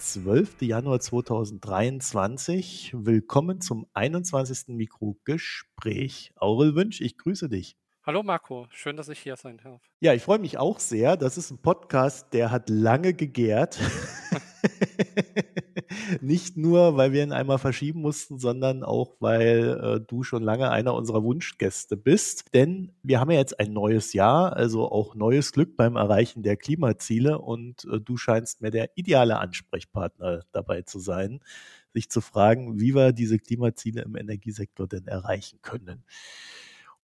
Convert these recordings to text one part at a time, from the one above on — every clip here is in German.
12. Januar 2023. Willkommen zum 21. Mikrogespräch. Aurel Wünsch, ich grüße dich. Hallo Marco, schön, dass ich hier sein darf. Ja, ich freue mich auch sehr. Das ist ein Podcast, der hat lange gegärt. Nicht nur, weil wir ihn einmal verschieben mussten, sondern auch, weil äh, du schon lange einer unserer Wunschgäste bist. Denn wir haben ja jetzt ein neues Jahr, also auch neues Glück beim Erreichen der Klimaziele und äh, du scheinst mir der ideale Ansprechpartner dabei zu sein, sich zu fragen, wie wir diese Klimaziele im Energiesektor denn erreichen können.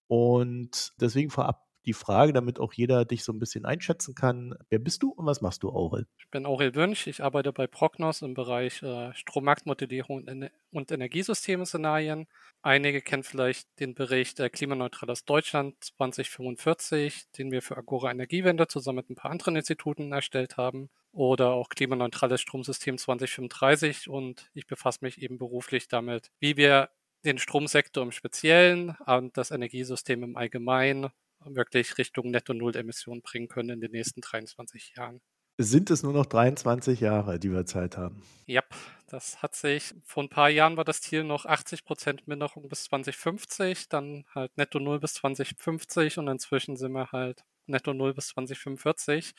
Und deswegen vorab die Frage, damit auch jeder dich so ein bisschen einschätzen kann. Wer bist du und was machst du, Aurel? Ich bin Aurel Wünsch. Ich arbeite bei Prognos im Bereich äh, Strommarktmodellierung und, Ener Energiesysteme-Szenarien. Einige kennen vielleicht den Bericht äh, Klimaneutrales Deutschland 2045, den wir für Agora Energiewende zusammen mit ein paar anderen Instituten erstellt haben. Oder auch Klimaneutrales Stromsystem 2035. Und ich befasse mich eben beruflich damit, wie wir den Stromsektor im Speziellen und das Energiesystem im Allgemeinen wirklich Richtung Netto-Null-Emissionen bringen können in den nächsten 23 Jahren. Sind es nur noch 23 Jahre, die wir Zeit haben? Ja, das hat sich, vor ein paar Jahren war das Ziel noch 80 Prozent Minderung bis 2050, dann halt Netto Null bis 2050 und inzwischen sind wir halt Netto Null bis 2045.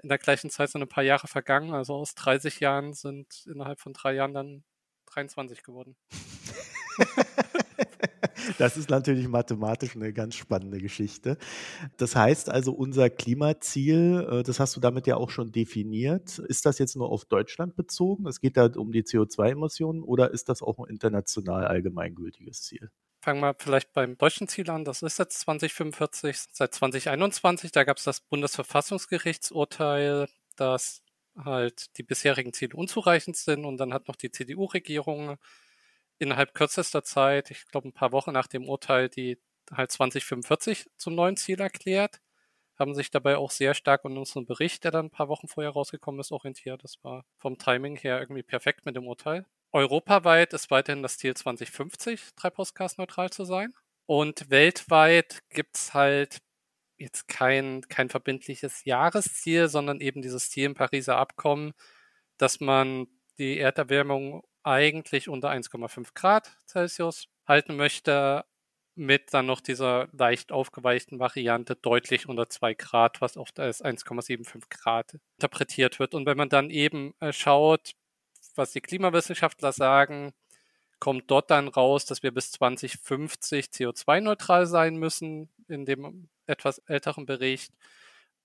In der gleichen Zeit sind ein paar Jahre vergangen, also aus 30 Jahren sind innerhalb von drei Jahren dann 23 geworden. Das ist natürlich mathematisch eine ganz spannende Geschichte. Das heißt also, unser Klimaziel, äh, das hast du damit ja auch schon definiert. Ist das jetzt nur auf Deutschland bezogen? Es geht da um die CO2-Emissionen oder ist das auch ein international allgemeingültiges Ziel? Fangen wir vielleicht beim deutschen Ziel an. Das ist jetzt 2045. Seit 2021, da gab es das Bundesverfassungsgerichtsurteil, dass halt die bisherigen Ziele unzureichend sind und dann hat noch die CDU-Regierung innerhalb kürzester Zeit, ich glaube ein paar Wochen nach dem Urteil, die halt 2045 zum neuen Ziel erklärt, haben sich dabei auch sehr stark an unseren Bericht, der dann ein paar Wochen vorher rausgekommen ist, orientiert. Das war vom Timing her irgendwie perfekt mit dem Urteil. Europaweit ist weiterhin das Ziel 2050, treibhausgasneutral zu sein. Und weltweit gibt's halt jetzt kein, kein verbindliches Jahresziel, sondern eben dieses Ziel im Pariser Abkommen, dass man die Erderwärmung eigentlich unter 1,5 Grad Celsius halten möchte, mit dann noch dieser leicht aufgeweichten Variante deutlich unter 2 Grad, was oft als 1,75 Grad interpretiert wird. Und wenn man dann eben äh, schaut, was die Klimawissenschaftler sagen, kommt dort dann raus, dass wir bis 2050 CO2-neutral sein müssen in dem etwas älteren Bericht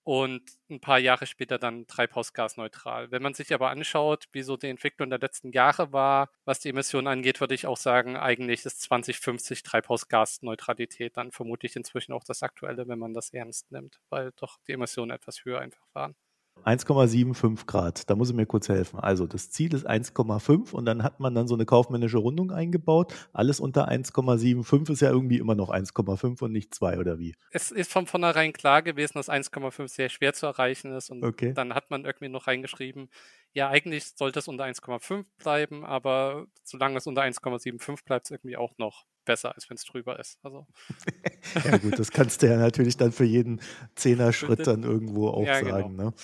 und ein paar Jahre später dann treibhausgasneutral. Wenn man sich aber anschaut, wie so die Entwicklung der letzten Jahre war, was die Emissionen angeht, würde ich auch sagen, eigentlich ist 2050 Treibhausgasneutralität dann vermutlich inzwischen auch das Aktuelle, wenn man das ernst nimmt, weil doch die Emissionen etwas höher einfach waren. 1,75 Grad. Da muss ich mir kurz helfen. Also das Ziel ist 1,5 und dann hat man dann so eine kaufmännische Rundung eingebaut. Alles unter 1,75 ist ja irgendwie immer noch 1,5 und nicht 2 oder wie? Es ist von vornherein klar gewesen, dass 1,5 sehr schwer zu erreichen ist und okay. dann hat man irgendwie noch reingeschrieben, ja, eigentlich sollte es unter 1,5 bleiben, aber solange es unter 1,75 bleibt, ist es irgendwie auch noch besser, als wenn es drüber ist. Also. ja gut, das kannst du ja natürlich dann für jeden Zehner-Schritt dann irgendwo auch ja, sagen. Genau. Ne?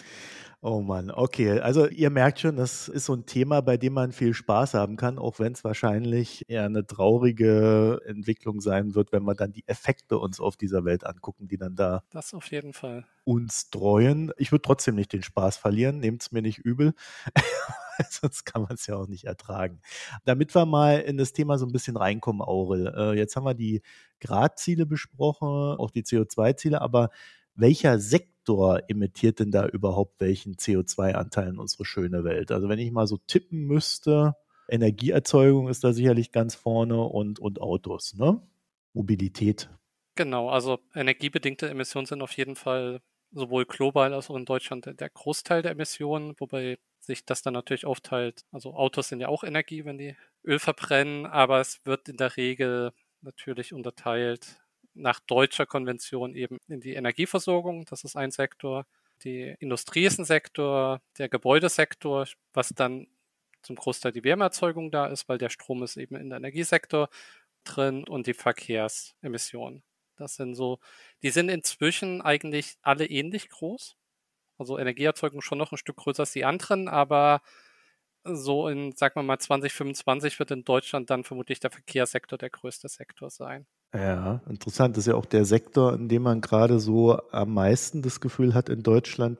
Oh Mann, okay. Also ihr merkt schon, das ist so ein Thema, bei dem man viel Spaß haben kann, auch wenn es wahrscheinlich eher eine traurige Entwicklung sein wird, wenn wir dann die Effekte uns auf dieser Welt angucken, die dann da das auf jeden Fall uns treuen. Ich würde trotzdem nicht den Spaß verlieren, nehmt es mir nicht übel. Sonst kann man es ja auch nicht ertragen. Damit wir mal in das Thema so ein bisschen reinkommen, Aurel. Äh, jetzt haben wir die Gradziele besprochen, auch die CO2-Ziele, aber welcher Sektor emittiert denn da überhaupt welchen CO2-Anteil in unsere schöne Welt? Also wenn ich mal so tippen müsste, Energieerzeugung ist da sicherlich ganz vorne und, und Autos, ne? Mobilität. Genau, also energiebedingte Emissionen sind auf jeden Fall sowohl global als auch in Deutschland der Großteil der Emissionen, wobei sich das dann natürlich aufteilt. Also Autos sind ja auch Energie, wenn die Öl verbrennen, aber es wird in der Regel natürlich unterteilt nach deutscher Konvention eben in die Energieversorgung. Das ist ein Sektor. Die Industrie ist ein Sektor, der Gebäudesektor, was dann zum Großteil die Wärmeerzeugung da ist, weil der Strom ist eben in der Energiesektor drin und die Verkehrsemissionen. Das sind so, die sind inzwischen eigentlich alle ähnlich groß. Also Energieerzeugung schon noch ein Stück größer als die anderen, aber so in, sagen wir mal, 2025 wird in Deutschland dann vermutlich der Verkehrssektor der größte Sektor sein. Ja, interessant. Das ist ja auch der Sektor, in dem man gerade so am meisten das Gefühl hat, in Deutschland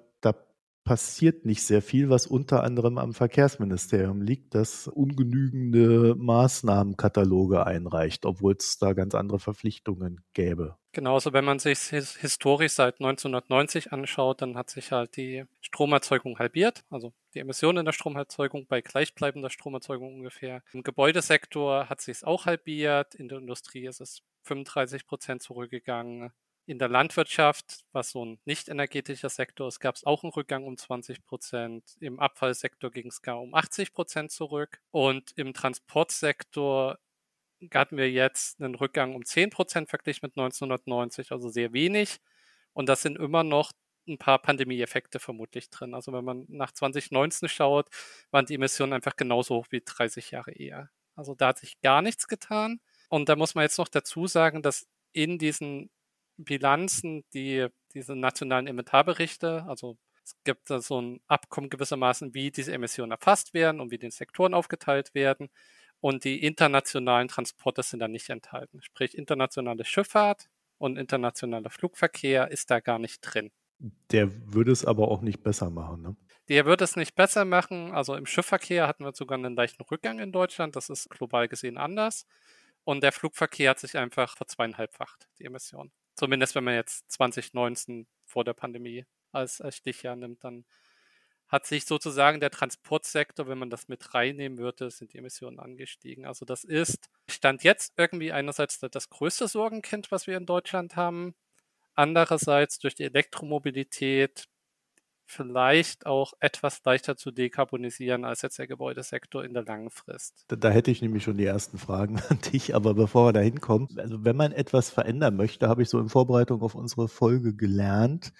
passiert nicht sehr viel, was unter anderem am Verkehrsministerium liegt, das ungenügende Maßnahmenkataloge einreicht, obwohl es da ganz andere Verpflichtungen gäbe. Genauso, wenn man sich historisch seit 1990 anschaut, dann hat sich halt die Stromerzeugung halbiert, also die Emissionen in der Stromerzeugung bei gleichbleibender Stromerzeugung ungefähr. Im Gebäudesektor hat sich es auch halbiert, in der Industrie ist es 35 Prozent zurückgegangen. In der Landwirtschaft, was so ein nicht energetischer Sektor ist, gab es auch einen Rückgang um 20 Prozent. Im Abfallsektor ging es gar um 80 Prozent zurück. Und im Transportsektor hatten wir jetzt einen Rückgang um 10 Prozent verglichen mit 1990, also sehr wenig. Und das sind immer noch ein paar Pandemieeffekte vermutlich drin. Also wenn man nach 2019 schaut, waren die Emissionen einfach genauso hoch wie 30 Jahre eher. Also da hat sich gar nichts getan. Und da muss man jetzt noch dazu sagen, dass in diesen Bilanzen, die diese nationalen Inventarberichte, also es gibt da so ein Abkommen gewissermaßen, wie diese Emissionen erfasst werden und wie die Sektoren aufgeteilt werden. Und die internationalen Transporte sind da nicht enthalten. Sprich, internationale Schifffahrt und internationaler Flugverkehr ist da gar nicht drin. Der würde es aber auch nicht besser machen, ne? Der würde es nicht besser machen. Also im Schiffverkehr hatten wir sogar einen leichten Rückgang in Deutschland. Das ist global gesehen anders. Und der Flugverkehr hat sich einfach verzweieinhalbfacht, die Emissionen. Zumindest wenn man jetzt 2019 vor der Pandemie als, als Stichjahr nimmt, dann hat sich sozusagen der Transportsektor, wenn man das mit reinnehmen würde, sind die Emissionen angestiegen. Also das ist, stand jetzt irgendwie einerseits das größte Sorgenkind, was wir in Deutschland haben. Andererseits durch die Elektromobilität vielleicht auch etwas leichter zu dekarbonisieren als jetzt der Gebäudesektor in der langen Frist. Da, da, hätte ich nämlich schon die ersten Fragen an dich, aber bevor wir da hinkommen, also wenn man etwas verändern möchte, habe ich so in Vorbereitung auf unsere Folge gelernt,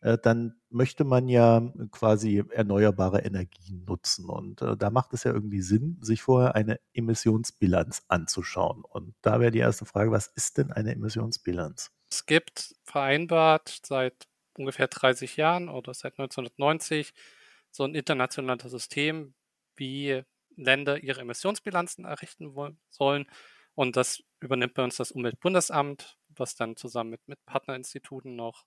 äh, dann möchte man ja quasi erneuerbare Energien nutzen. Und äh, da macht es ja irgendwie Sinn, sich vorher eine Emissionsbilanz anzuschauen. Und da wäre die erste Frage, was ist denn eine Emissionsbilanz? Es gibt vereinbart seit ungefähr 30 Jahren oder seit 1990 so ein internationales System, wie Länder ihre Emissionsbilanzen errichten wollen, sollen. Und das übernimmt bei uns das Umweltbundesamt, was dann zusammen mit, mit Partnerinstituten noch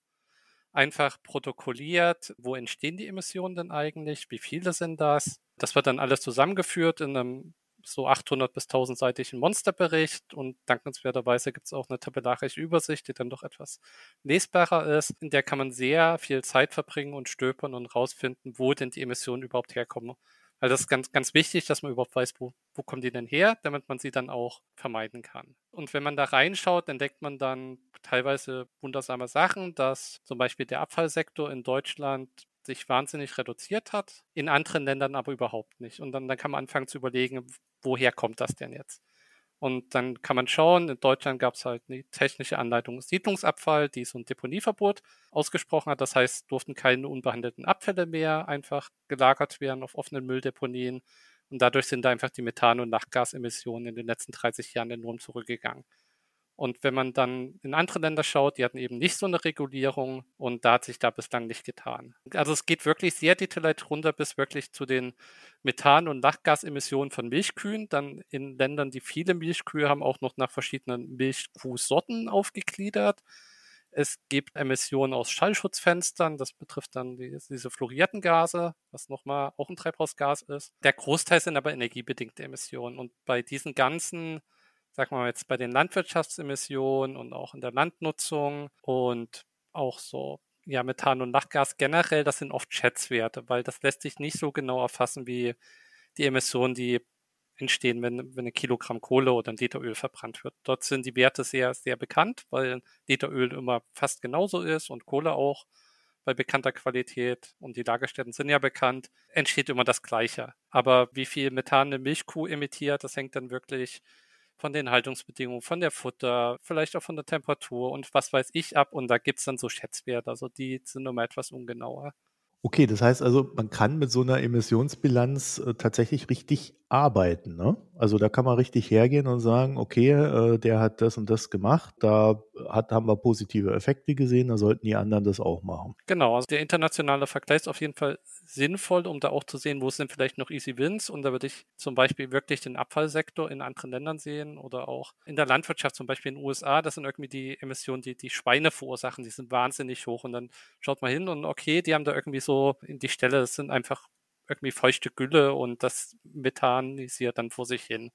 einfach protokolliert, wo entstehen die Emissionen denn eigentlich, wie viele sind das. Das wird dann alles zusammengeführt in einem so 800 bis 1000 seitigen Monsterbericht und dankenswerterweise gibt es auch eine tabellarische Übersicht, die dann doch etwas lesbarer ist. In der kann man sehr viel Zeit verbringen und stöbern und rausfinden, wo denn die Emissionen überhaupt herkommen. Weil das ist ganz, ganz wichtig, dass man überhaupt weiß, wo, wo kommen die denn her, damit man sie dann auch vermeiden kann. Und wenn man da reinschaut, entdeckt man dann teilweise wundersame Sachen, dass zum Beispiel der Abfallsektor in Deutschland sich wahnsinnig reduziert hat, in anderen Ländern aber überhaupt nicht. Und dann, dann kann man anfangen zu überlegen, woher kommt das denn jetzt? Und dann kann man schauen, in Deutschland gab es halt eine technische Anleitung Siedlungsabfall, die so ein Deponieverbot ausgesprochen hat. Das heißt, durften keine unbehandelten Abfälle mehr einfach gelagert werden auf offenen Mülldeponien. Und dadurch sind da einfach die Methan- und Nachtgasemissionen in den letzten 30 Jahren enorm zurückgegangen. Und wenn man dann in andere Länder schaut, die hatten eben nicht so eine Regulierung und da hat sich da bislang nicht getan. Also es geht wirklich sehr detailliert runter bis wirklich zu den Methan- und Lachgasemissionen von Milchkühen. Dann in Ländern, die viele Milchkühe haben, auch noch nach verschiedenen Milchkuhsorten aufgegliedert. Es gibt Emissionen aus Schallschutzfenstern, das betrifft dann die, diese fluorierten Gase, was nochmal auch ein Treibhausgas ist. Der Großteil sind aber energiebedingte Emissionen und bei diesen ganzen sagen wir mal jetzt bei den Landwirtschaftsemissionen und auch in der Landnutzung und auch so ja, Methan und Lachgas generell, das sind oft Schätzwerte, weil das lässt sich nicht so genau erfassen wie die Emissionen, die entstehen, wenn, wenn ein Kilogramm Kohle oder ein Liter Öl verbrannt wird. Dort sind die Werte sehr, sehr bekannt, weil Liter Öl immer fast genauso ist und Kohle auch bei bekannter Qualität und die Lagerstätten sind ja bekannt, entsteht immer das Gleiche. Aber wie viel Methan eine Milchkuh emittiert, das hängt dann wirklich von den Haltungsbedingungen, von der Futter, vielleicht auch von der Temperatur und was weiß ich ab. Und da gibt es dann so Schätzwerte. Also die sind immer etwas ungenauer. Okay, das heißt also, man kann mit so einer Emissionsbilanz äh, tatsächlich richtig arbeiten. Ne? Also da kann man richtig hergehen und sagen, okay, äh, der hat das und das gemacht, da hat, haben wir positive Effekte gesehen, da sollten die anderen das auch machen. Genau, also der internationale Vergleich ist auf jeden Fall sinnvoll, um da auch zu sehen, wo sind vielleicht noch Easy Wins. Und da würde ich zum Beispiel wirklich den Abfallsektor in anderen Ländern sehen oder auch in der Landwirtschaft, zum Beispiel in den USA, das sind irgendwie die Emissionen, die die Schweine verursachen, die sind wahnsinnig hoch. Und dann schaut man hin und okay, die haben da irgendwie so in die Stelle, das sind einfach irgendwie feuchte Gülle und das methanisiert dann vor sich hin.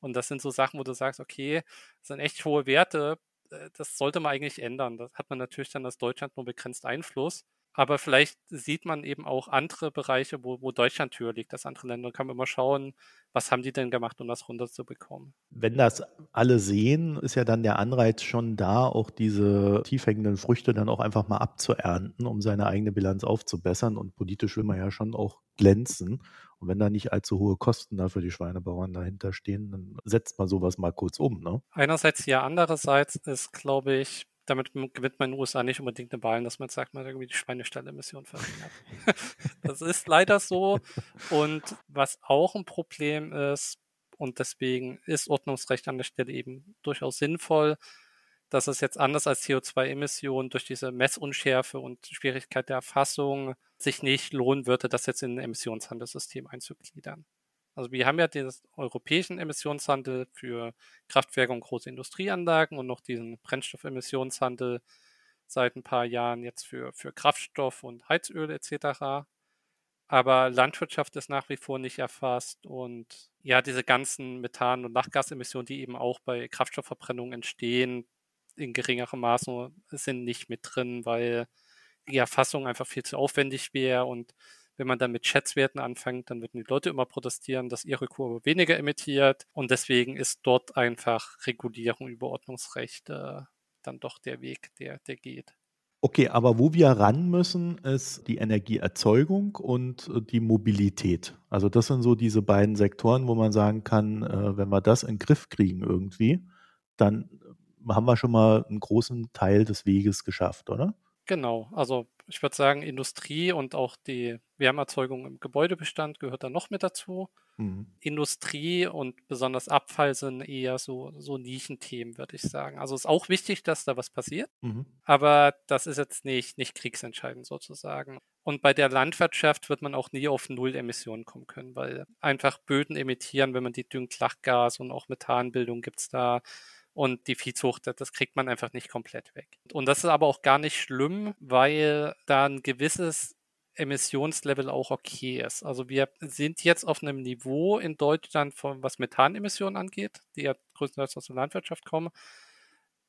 Und das sind so Sachen, wo du sagst, okay, das sind echt hohe Werte, äh, das sollte man eigentlich ändern. Das hat man natürlich dann als Deutschland nur begrenzt Einfluss. Aber vielleicht sieht man eben auch andere Bereiche, wo, wo Deutschland Tür liegt, das andere Länder. Kann man immer schauen, was haben die denn gemacht, um das runterzubekommen. Wenn das alle sehen, ist ja dann der Anreiz schon da, auch diese tiefhängenden Früchte dann auch einfach mal abzuernten, um seine eigene Bilanz aufzubessern. Und politisch will man ja schon auch glänzen. Und wenn da nicht allzu hohe Kosten da für die Schweinebauern dahinter stehen, dann setzt man sowas mal kurz um. Ne? Einerseits ja, andererseits ist, glaube ich, damit gewinnt man in den USA nicht unbedingt eine Wahl, dass man sagt, man hat irgendwie die Schweinestellemission verringert. das ist leider so. Und was auch ein Problem ist, und deswegen ist Ordnungsrecht an der Stelle eben durchaus sinnvoll, dass es jetzt anders als CO2-Emissionen durch diese Messunschärfe und Schwierigkeit der Erfassung sich nicht lohnen würde, das jetzt in ein Emissionshandelssystem einzugliedern. Also wir haben ja den europäischen Emissionshandel für Kraftwerke und große Industrieanlagen und noch diesen Brennstoffemissionshandel seit ein paar Jahren jetzt für, für Kraftstoff und Heizöl etc. Aber Landwirtschaft ist nach wie vor nicht erfasst und ja, diese ganzen Methan- und Lachgasemissionen, die eben auch bei Kraftstoffverbrennung entstehen, in geringerem Maße sind nicht mit drin, weil die Erfassung einfach viel zu aufwendig wäre und wenn man dann mit Schätzwerten anfängt, dann würden die Leute immer protestieren, dass ihre Kurve weniger emittiert. Und deswegen ist dort einfach Regulierung über Ordnungsrecht äh, dann doch der Weg, der, der geht. Okay, aber wo wir ran müssen, ist die Energieerzeugung und äh, die Mobilität. Also das sind so diese beiden Sektoren, wo man sagen kann, äh, wenn wir das in den Griff kriegen irgendwie, dann haben wir schon mal einen großen Teil des Weges geschafft, oder? Genau, also ich würde sagen, Industrie und auch die Wärmeerzeugung im Gebäudebestand gehört da noch mit dazu. Mhm. Industrie und besonders Abfall sind eher so, so Nischenthemen, würde ich sagen. Also ist auch wichtig, dass da was passiert, mhm. aber das ist jetzt nicht, nicht kriegsentscheidend sozusagen. Und bei der Landwirtschaft wird man auch nie auf Null Emissionen kommen können, weil einfach Böden emittieren, wenn man die düngt, Lachgas und auch Methanbildung gibt es da und die Viehzucht, das kriegt man einfach nicht komplett weg. Und das ist aber auch gar nicht schlimm, weil da ein gewisses Emissionslevel auch okay ist. Also wir sind jetzt auf einem Niveau in Deutschland, von, was Methanemissionen angeht, die ja größtenteils aus der Landwirtschaft kommen,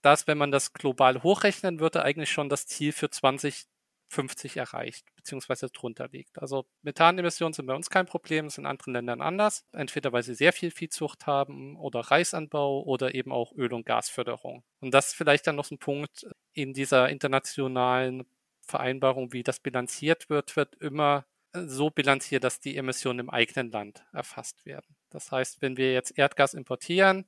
dass, wenn man das global hochrechnen würde, eigentlich schon das Ziel für 20 50 erreicht, beziehungsweise drunter liegt. Also Methanemissionen sind bei uns kein Problem, ist in anderen Ländern anders. Entweder weil sie sehr viel Viehzucht haben oder Reisanbau oder eben auch Öl- und Gasförderung. Und das ist vielleicht dann noch ein Punkt in dieser internationalen Vereinbarung, wie das bilanziert wird, wird immer so bilanziert, dass die Emissionen im eigenen Land erfasst werden. Das heißt, wenn wir jetzt Erdgas importieren,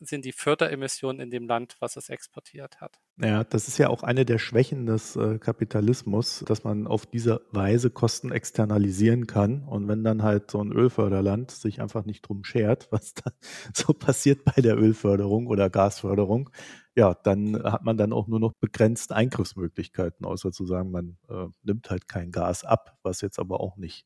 sind die Förderemissionen in dem Land, was es exportiert hat. Ja, das ist ja auch eine der Schwächen des äh, Kapitalismus, dass man auf diese Weise Kosten externalisieren kann. Und wenn dann halt so ein Ölförderland sich einfach nicht drum schert, was da so passiert bei der Ölförderung oder Gasförderung, ja, dann hat man dann auch nur noch begrenzt Eingriffsmöglichkeiten, außer zu sagen, man äh, nimmt halt kein Gas ab, was jetzt aber auch nicht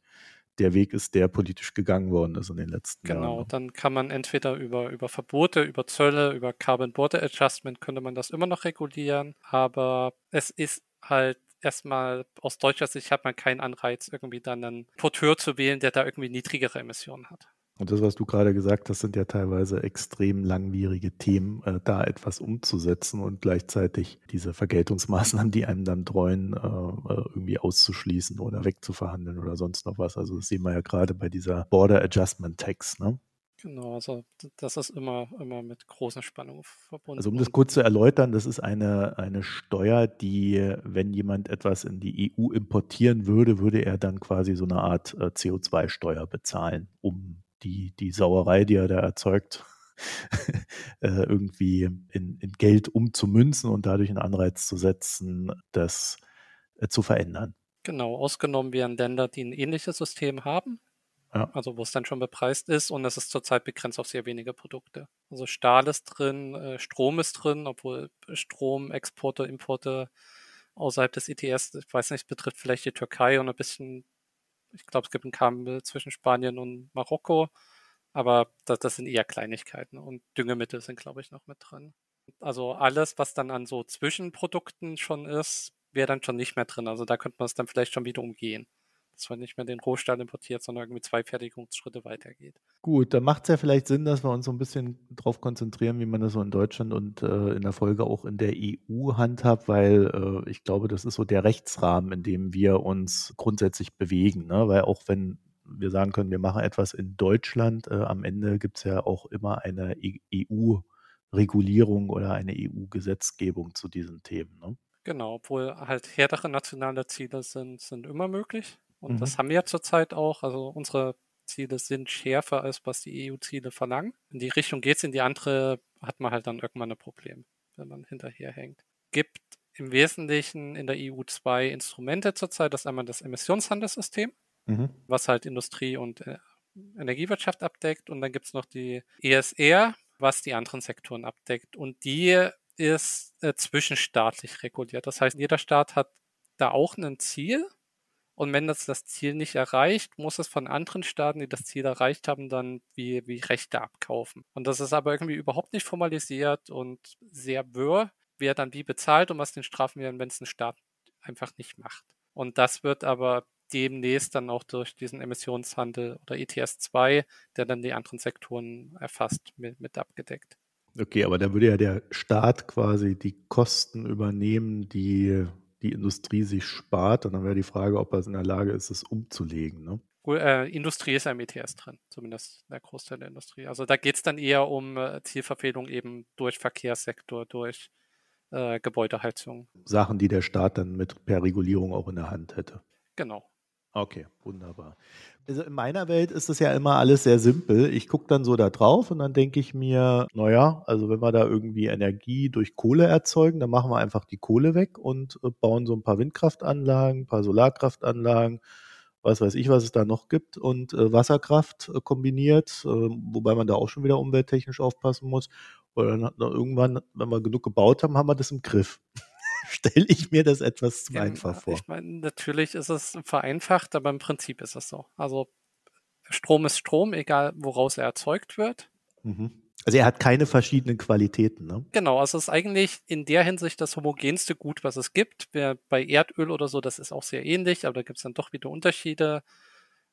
der Weg ist, der politisch gegangen worden ist in den letzten genau, Jahren. Genau, dann kann man entweder über, über Verbote, über Zölle, über Carbon Border Adjustment könnte man das immer noch regulieren, aber es ist halt erstmal aus deutscher Sicht hat man keinen Anreiz, irgendwie dann einen Porteur zu wählen, der da irgendwie niedrigere Emissionen hat. Und das, was du gerade gesagt hast, sind ja teilweise extrem langwierige Themen, äh, da etwas umzusetzen und gleichzeitig diese Vergeltungsmaßnahmen, die einem dann treuen, äh, äh, irgendwie auszuschließen oder wegzuverhandeln oder sonst noch was. Also das sehen wir ja gerade bei dieser Border Adjustment Tax, ne? Genau, also das ist immer, immer mit großen Spannungen verbunden. Also um das kurz zu erläutern, das ist eine, eine Steuer, die, wenn jemand etwas in die EU importieren würde, würde er dann quasi so eine Art äh, CO2-Steuer bezahlen, um die, die Sauerei, die er da erzeugt, äh, irgendwie in, in, Geld umzumünzen und dadurch einen Anreiz zu setzen, das äh, zu verändern. Genau, ausgenommen werden Länder, die ein ähnliches System haben. Ja. Also wo es dann schon bepreist ist und es ist zurzeit begrenzt auf sehr wenige Produkte. Also Stahl ist drin, äh, Strom ist drin, obwohl Strom, Exporte, Importe außerhalb des ETS, ich weiß nicht, betrifft vielleicht die Türkei und ein bisschen, ich glaube, es gibt ein Kabel zwischen Spanien und Marokko, aber das, das sind eher Kleinigkeiten und Düngemittel sind, glaube ich, noch mit drin. Also alles, was dann an so Zwischenprodukten schon ist, wäre dann schon nicht mehr drin. Also da könnte man es dann vielleicht schon wieder umgehen dass man nicht mehr den Rohstahl importiert, sondern irgendwie zwei Fertigungsschritte weitergeht. Gut, dann macht es ja vielleicht Sinn, dass wir uns so ein bisschen darauf konzentrieren, wie man das so in Deutschland und äh, in der Folge auch in der EU handhabt, weil äh, ich glaube, das ist so der Rechtsrahmen, in dem wir uns grundsätzlich bewegen. Ne? Weil auch wenn wir sagen können, wir machen etwas in Deutschland, äh, am Ende gibt es ja auch immer eine EU-Regulierung e oder eine EU-Gesetzgebung zu diesen Themen. Ne? Genau, obwohl halt härtere nationale Ziele sind, sind immer möglich. Und mhm. das haben wir ja zurzeit auch. Also unsere Ziele sind schärfer, als was die EU-Ziele verlangen. In die Richtung geht es, in die andere hat man halt dann irgendwann ein Problem, wenn man hinterherhängt. Gibt im Wesentlichen in der EU zwei Instrumente zurzeit. Das ist einmal das Emissionshandelssystem, mhm. was halt Industrie und äh, Energiewirtschaft abdeckt. Und dann gibt es noch die ESR, was die anderen Sektoren abdeckt. Und die ist äh, zwischenstaatlich reguliert. Das heißt, jeder Staat hat da auch ein Ziel, und wenn das das Ziel nicht erreicht, muss es von anderen Staaten, die das Ziel erreicht haben, dann wie, wie Rechte abkaufen. Und das ist aber irgendwie überhaupt nicht formalisiert und sehr wirr, wer dann wie bezahlt und was den Strafen werden, wenn es ein Staat einfach nicht macht. Und das wird aber demnächst dann auch durch diesen Emissionshandel oder ETS 2, der dann die anderen Sektoren erfasst, mit, mit abgedeckt. Okay, aber da würde ja der Staat quasi die Kosten übernehmen, die die Industrie sich spart. Und dann wäre die Frage, ob er in der Lage ist, es umzulegen. Ne? Äh, Industrie ist ja im ETS drin, zumindest der Großteil der Industrie. Also da geht es dann eher um äh, Zielverfehlung eben durch Verkehrssektor, durch äh, Gebäudeheizung. Sachen, die der Staat dann mit per Regulierung auch in der Hand hätte. Genau. Okay, wunderbar. Also in meiner Welt ist das ja immer alles sehr simpel. Ich gucke dann so da drauf und dann denke ich mir, naja, also wenn wir da irgendwie Energie durch Kohle erzeugen, dann machen wir einfach die Kohle weg und äh, bauen so ein paar Windkraftanlagen, ein paar Solarkraftanlagen, was weiß ich, was es da noch gibt und äh, Wasserkraft äh, kombiniert, äh, wobei man da auch schon wieder umwelttechnisch aufpassen muss. Und dann, dann irgendwann, wenn wir genug gebaut haben, haben wir das im Griff stelle ich mir das etwas zu ja, einfach vor. Ich meine, natürlich ist es vereinfacht, aber im Prinzip ist es so. Also Strom ist Strom, egal woraus er erzeugt wird. Mhm. Also er hat keine verschiedenen Qualitäten, ne? Genau, also es ist eigentlich in der Hinsicht das homogenste Gut, was es gibt. Bei Erdöl oder so, das ist auch sehr ähnlich, aber da gibt es dann doch wieder Unterschiede.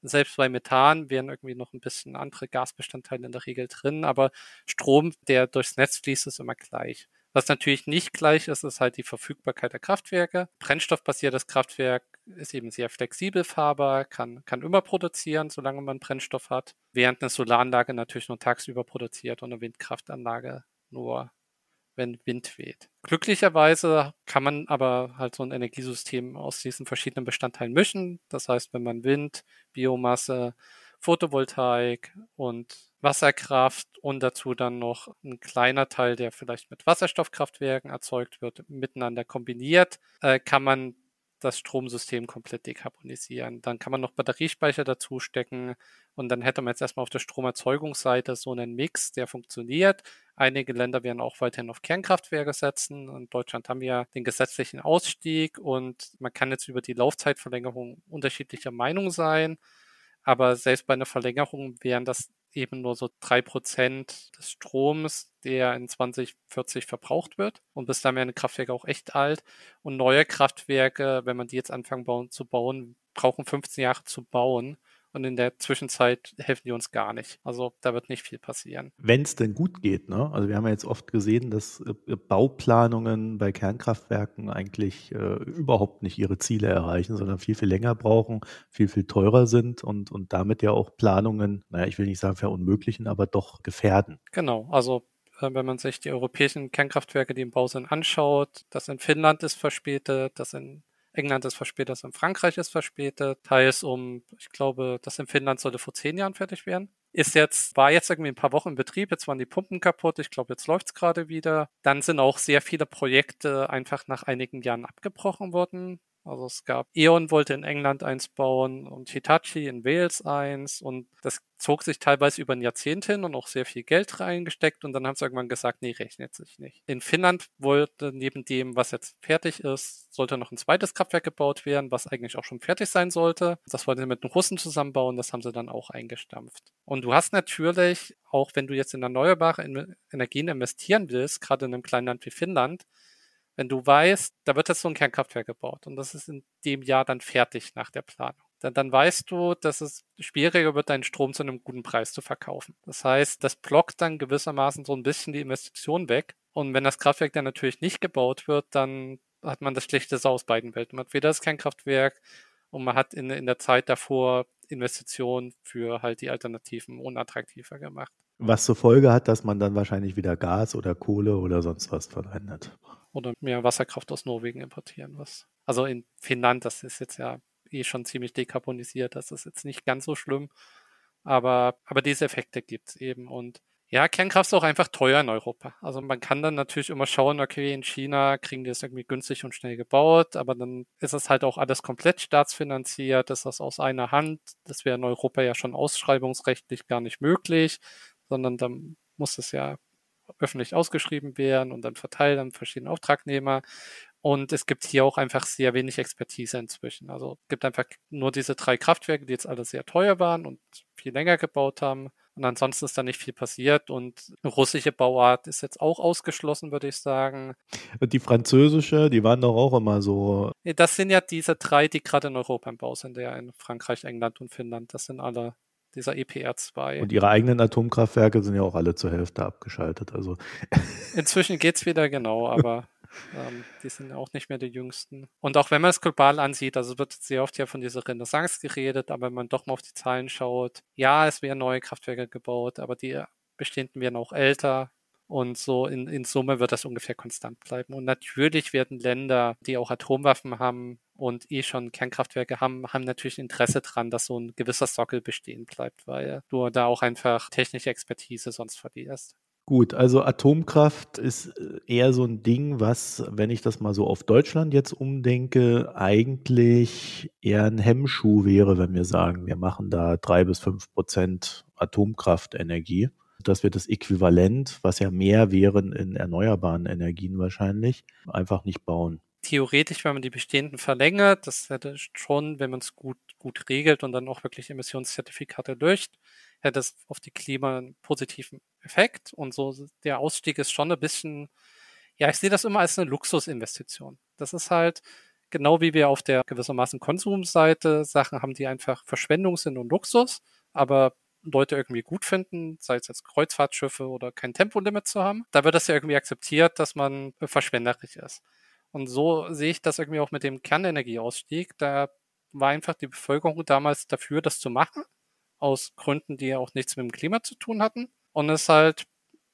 Selbst bei Methan wären irgendwie noch ein bisschen andere Gasbestandteile in der Regel drin, aber Strom, der durchs Netz fließt, ist immer gleich. Was natürlich nicht gleich ist, ist halt die Verfügbarkeit der Kraftwerke. Brennstoffbasiertes Kraftwerk ist eben sehr flexibel fahrbar, kann, kann immer produzieren, solange man Brennstoff hat, während eine Solaranlage natürlich nur tagsüber produziert und eine Windkraftanlage nur wenn Wind weht. Glücklicherweise kann man aber halt so ein Energiesystem aus diesen verschiedenen Bestandteilen mischen. Das heißt, wenn man Wind, Biomasse, Photovoltaik und Wasserkraft und dazu dann noch ein kleiner Teil, der vielleicht mit Wasserstoffkraftwerken erzeugt wird, miteinander kombiniert, äh, kann man das Stromsystem komplett dekarbonisieren. Dann kann man noch Batteriespeicher dazu stecken und dann hätte man jetzt erstmal auf der Stromerzeugungsseite so einen Mix, der funktioniert. Einige Länder werden auch weiterhin auf Kernkraftwerke setzen. In Deutschland haben wir ja den gesetzlichen Ausstieg und man kann jetzt über die Laufzeitverlängerung unterschiedlicher Meinung sein. Aber selbst bei einer Verlängerung wären das eben nur so drei Prozent des Stroms, der in 2040 verbraucht wird. Und bis dahin werden Kraftwerke auch echt alt. Und neue Kraftwerke, wenn man die jetzt anfangen bauen, zu bauen, brauchen 15 Jahre zu bauen und in der Zwischenzeit helfen die uns gar nicht. Also da wird nicht viel passieren. Wenn es denn gut geht, ne? Also wir haben ja jetzt oft gesehen, dass äh, Bauplanungen bei Kernkraftwerken eigentlich äh, überhaupt nicht ihre Ziele erreichen, sondern viel, viel länger brauchen, viel, viel teurer sind und, und damit ja auch Planungen, naja, ich will nicht sagen verunmöglichen, aber doch gefährden. Genau, also äh, wenn man sich die europäischen Kernkraftwerke, die im Bau sind, anschaut, das in Finnland ist verspätet, das in England ist verspätet, in Frankreich ist verspätet, teils um, ich glaube, das in Finnland sollte vor zehn Jahren fertig werden. Ist jetzt, war jetzt irgendwie ein paar Wochen in Betrieb, jetzt waren die Pumpen kaputt, ich glaube, jetzt läuft's gerade wieder. Dann sind auch sehr viele Projekte einfach nach einigen Jahren abgebrochen worden. Also es gab E.ON wollte in England eins bauen und Hitachi in Wales eins und das zog sich teilweise über ein Jahrzehnt hin und auch sehr viel Geld reingesteckt und dann haben sie irgendwann gesagt, nee, rechnet sich nicht. In Finnland wollte neben dem, was jetzt fertig ist, sollte noch ein zweites Kraftwerk gebaut werden, was eigentlich auch schon fertig sein sollte. Das wollten sie mit den Russen zusammenbauen, das haben sie dann auch eingestampft. Und du hast natürlich, auch wenn du jetzt in erneuerbare Energien investieren willst, gerade in einem kleinen Land wie Finnland, wenn du weißt, da wird jetzt so ein Kernkraftwerk gebaut und das ist in dem Jahr dann fertig nach der Planung dann, dann weißt du, dass es schwieriger wird, deinen Strom zu einem guten Preis zu verkaufen. Das heißt, das blockt dann gewissermaßen so ein bisschen die Investition weg. Und wenn das Kraftwerk dann natürlich nicht gebaut wird, dann hat man das Schlechteste aus beiden Welten. Man hat weder das Kernkraftwerk und man hat in, in der Zeit davor Investitionen für halt die Alternativen unattraktiver gemacht. Was zur Folge hat, dass man dann wahrscheinlich wieder Gas oder Kohle oder sonst was verwendet. Oder mehr Wasserkraft aus Norwegen importieren, was. Also in Finnland, das ist jetzt ja eh schon ziemlich dekarbonisiert. Das ist jetzt nicht ganz so schlimm. Aber, aber diese Effekte gibt es eben. Und ja, Kernkraft ist auch einfach teuer in Europa. Also man kann dann natürlich immer schauen, okay, in China kriegen die es irgendwie günstig und schnell gebaut, aber dann ist es halt auch alles komplett staatsfinanziert, ist das aus einer Hand. Das wäre in Europa ja schon ausschreibungsrechtlich gar nicht möglich, sondern dann muss es ja öffentlich ausgeschrieben werden und dann verteilt an verschiedene Auftragnehmer. Und es gibt hier auch einfach sehr wenig Expertise inzwischen. Also es gibt einfach nur diese drei Kraftwerke, die jetzt alle sehr teuer waren und viel länger gebaut haben. Und ansonsten ist da nicht viel passiert. Und eine russische Bauart ist jetzt auch ausgeschlossen, würde ich sagen. Und die französische, die waren doch auch immer so. Das sind ja diese drei, die gerade in Europa im Bau sind, ja in Frankreich, England und Finnland. Das sind alle dieser EPR2. Und ihre eigenen Atomkraftwerke sind ja auch alle zur Hälfte abgeschaltet. Also. Inzwischen geht es wieder genau, aber ähm, die sind auch nicht mehr die jüngsten. Und auch wenn man es global ansieht, also wird sehr oft ja von dieser Renaissance geredet, aber wenn man doch mal auf die Zahlen schaut, ja, es werden neue Kraftwerke gebaut, aber die bestehenden werden auch älter. Und so in, in Summe wird das ungefähr konstant bleiben. Und natürlich werden Länder, die auch Atomwaffen haben und eh schon Kernkraftwerke haben, haben natürlich Interesse dran, dass so ein gewisser Sockel bestehen bleibt, weil du da auch einfach technische Expertise sonst verlierst. Gut, also Atomkraft ist äh, eher so ein Ding, was, wenn ich das mal so auf Deutschland jetzt umdenke, eigentlich eher ein Hemmschuh wäre, wenn wir sagen, wir machen da drei bis fünf Prozent Atomkraftenergie. Das wird das Äquivalent, was ja mehr wären in erneuerbaren Energien wahrscheinlich, einfach nicht bauen. Theoretisch, wenn man die bestehenden verlängert, das hätte schon, wenn man es gut, gut regelt und dann auch wirklich Emissionszertifikate löscht, hätte es auf die Klima einen positiven Effekt. Und so der Ausstieg ist schon ein bisschen, ja, ich sehe das immer als eine Luxusinvestition. Das ist halt genau wie wir auf der gewissermaßen Konsumseite Sachen haben, die einfach Verschwendung sind und Luxus, aber Leute irgendwie gut finden, sei es jetzt Kreuzfahrtschiffe oder kein Tempolimit zu haben. Da wird das ja irgendwie akzeptiert, dass man verschwenderisch ist. Und so sehe ich das irgendwie auch mit dem Kernenergieausstieg. Da war einfach die Bevölkerung damals dafür, das zu machen aus Gründen, die ja auch nichts mit dem Klima zu tun hatten. Und ist halt,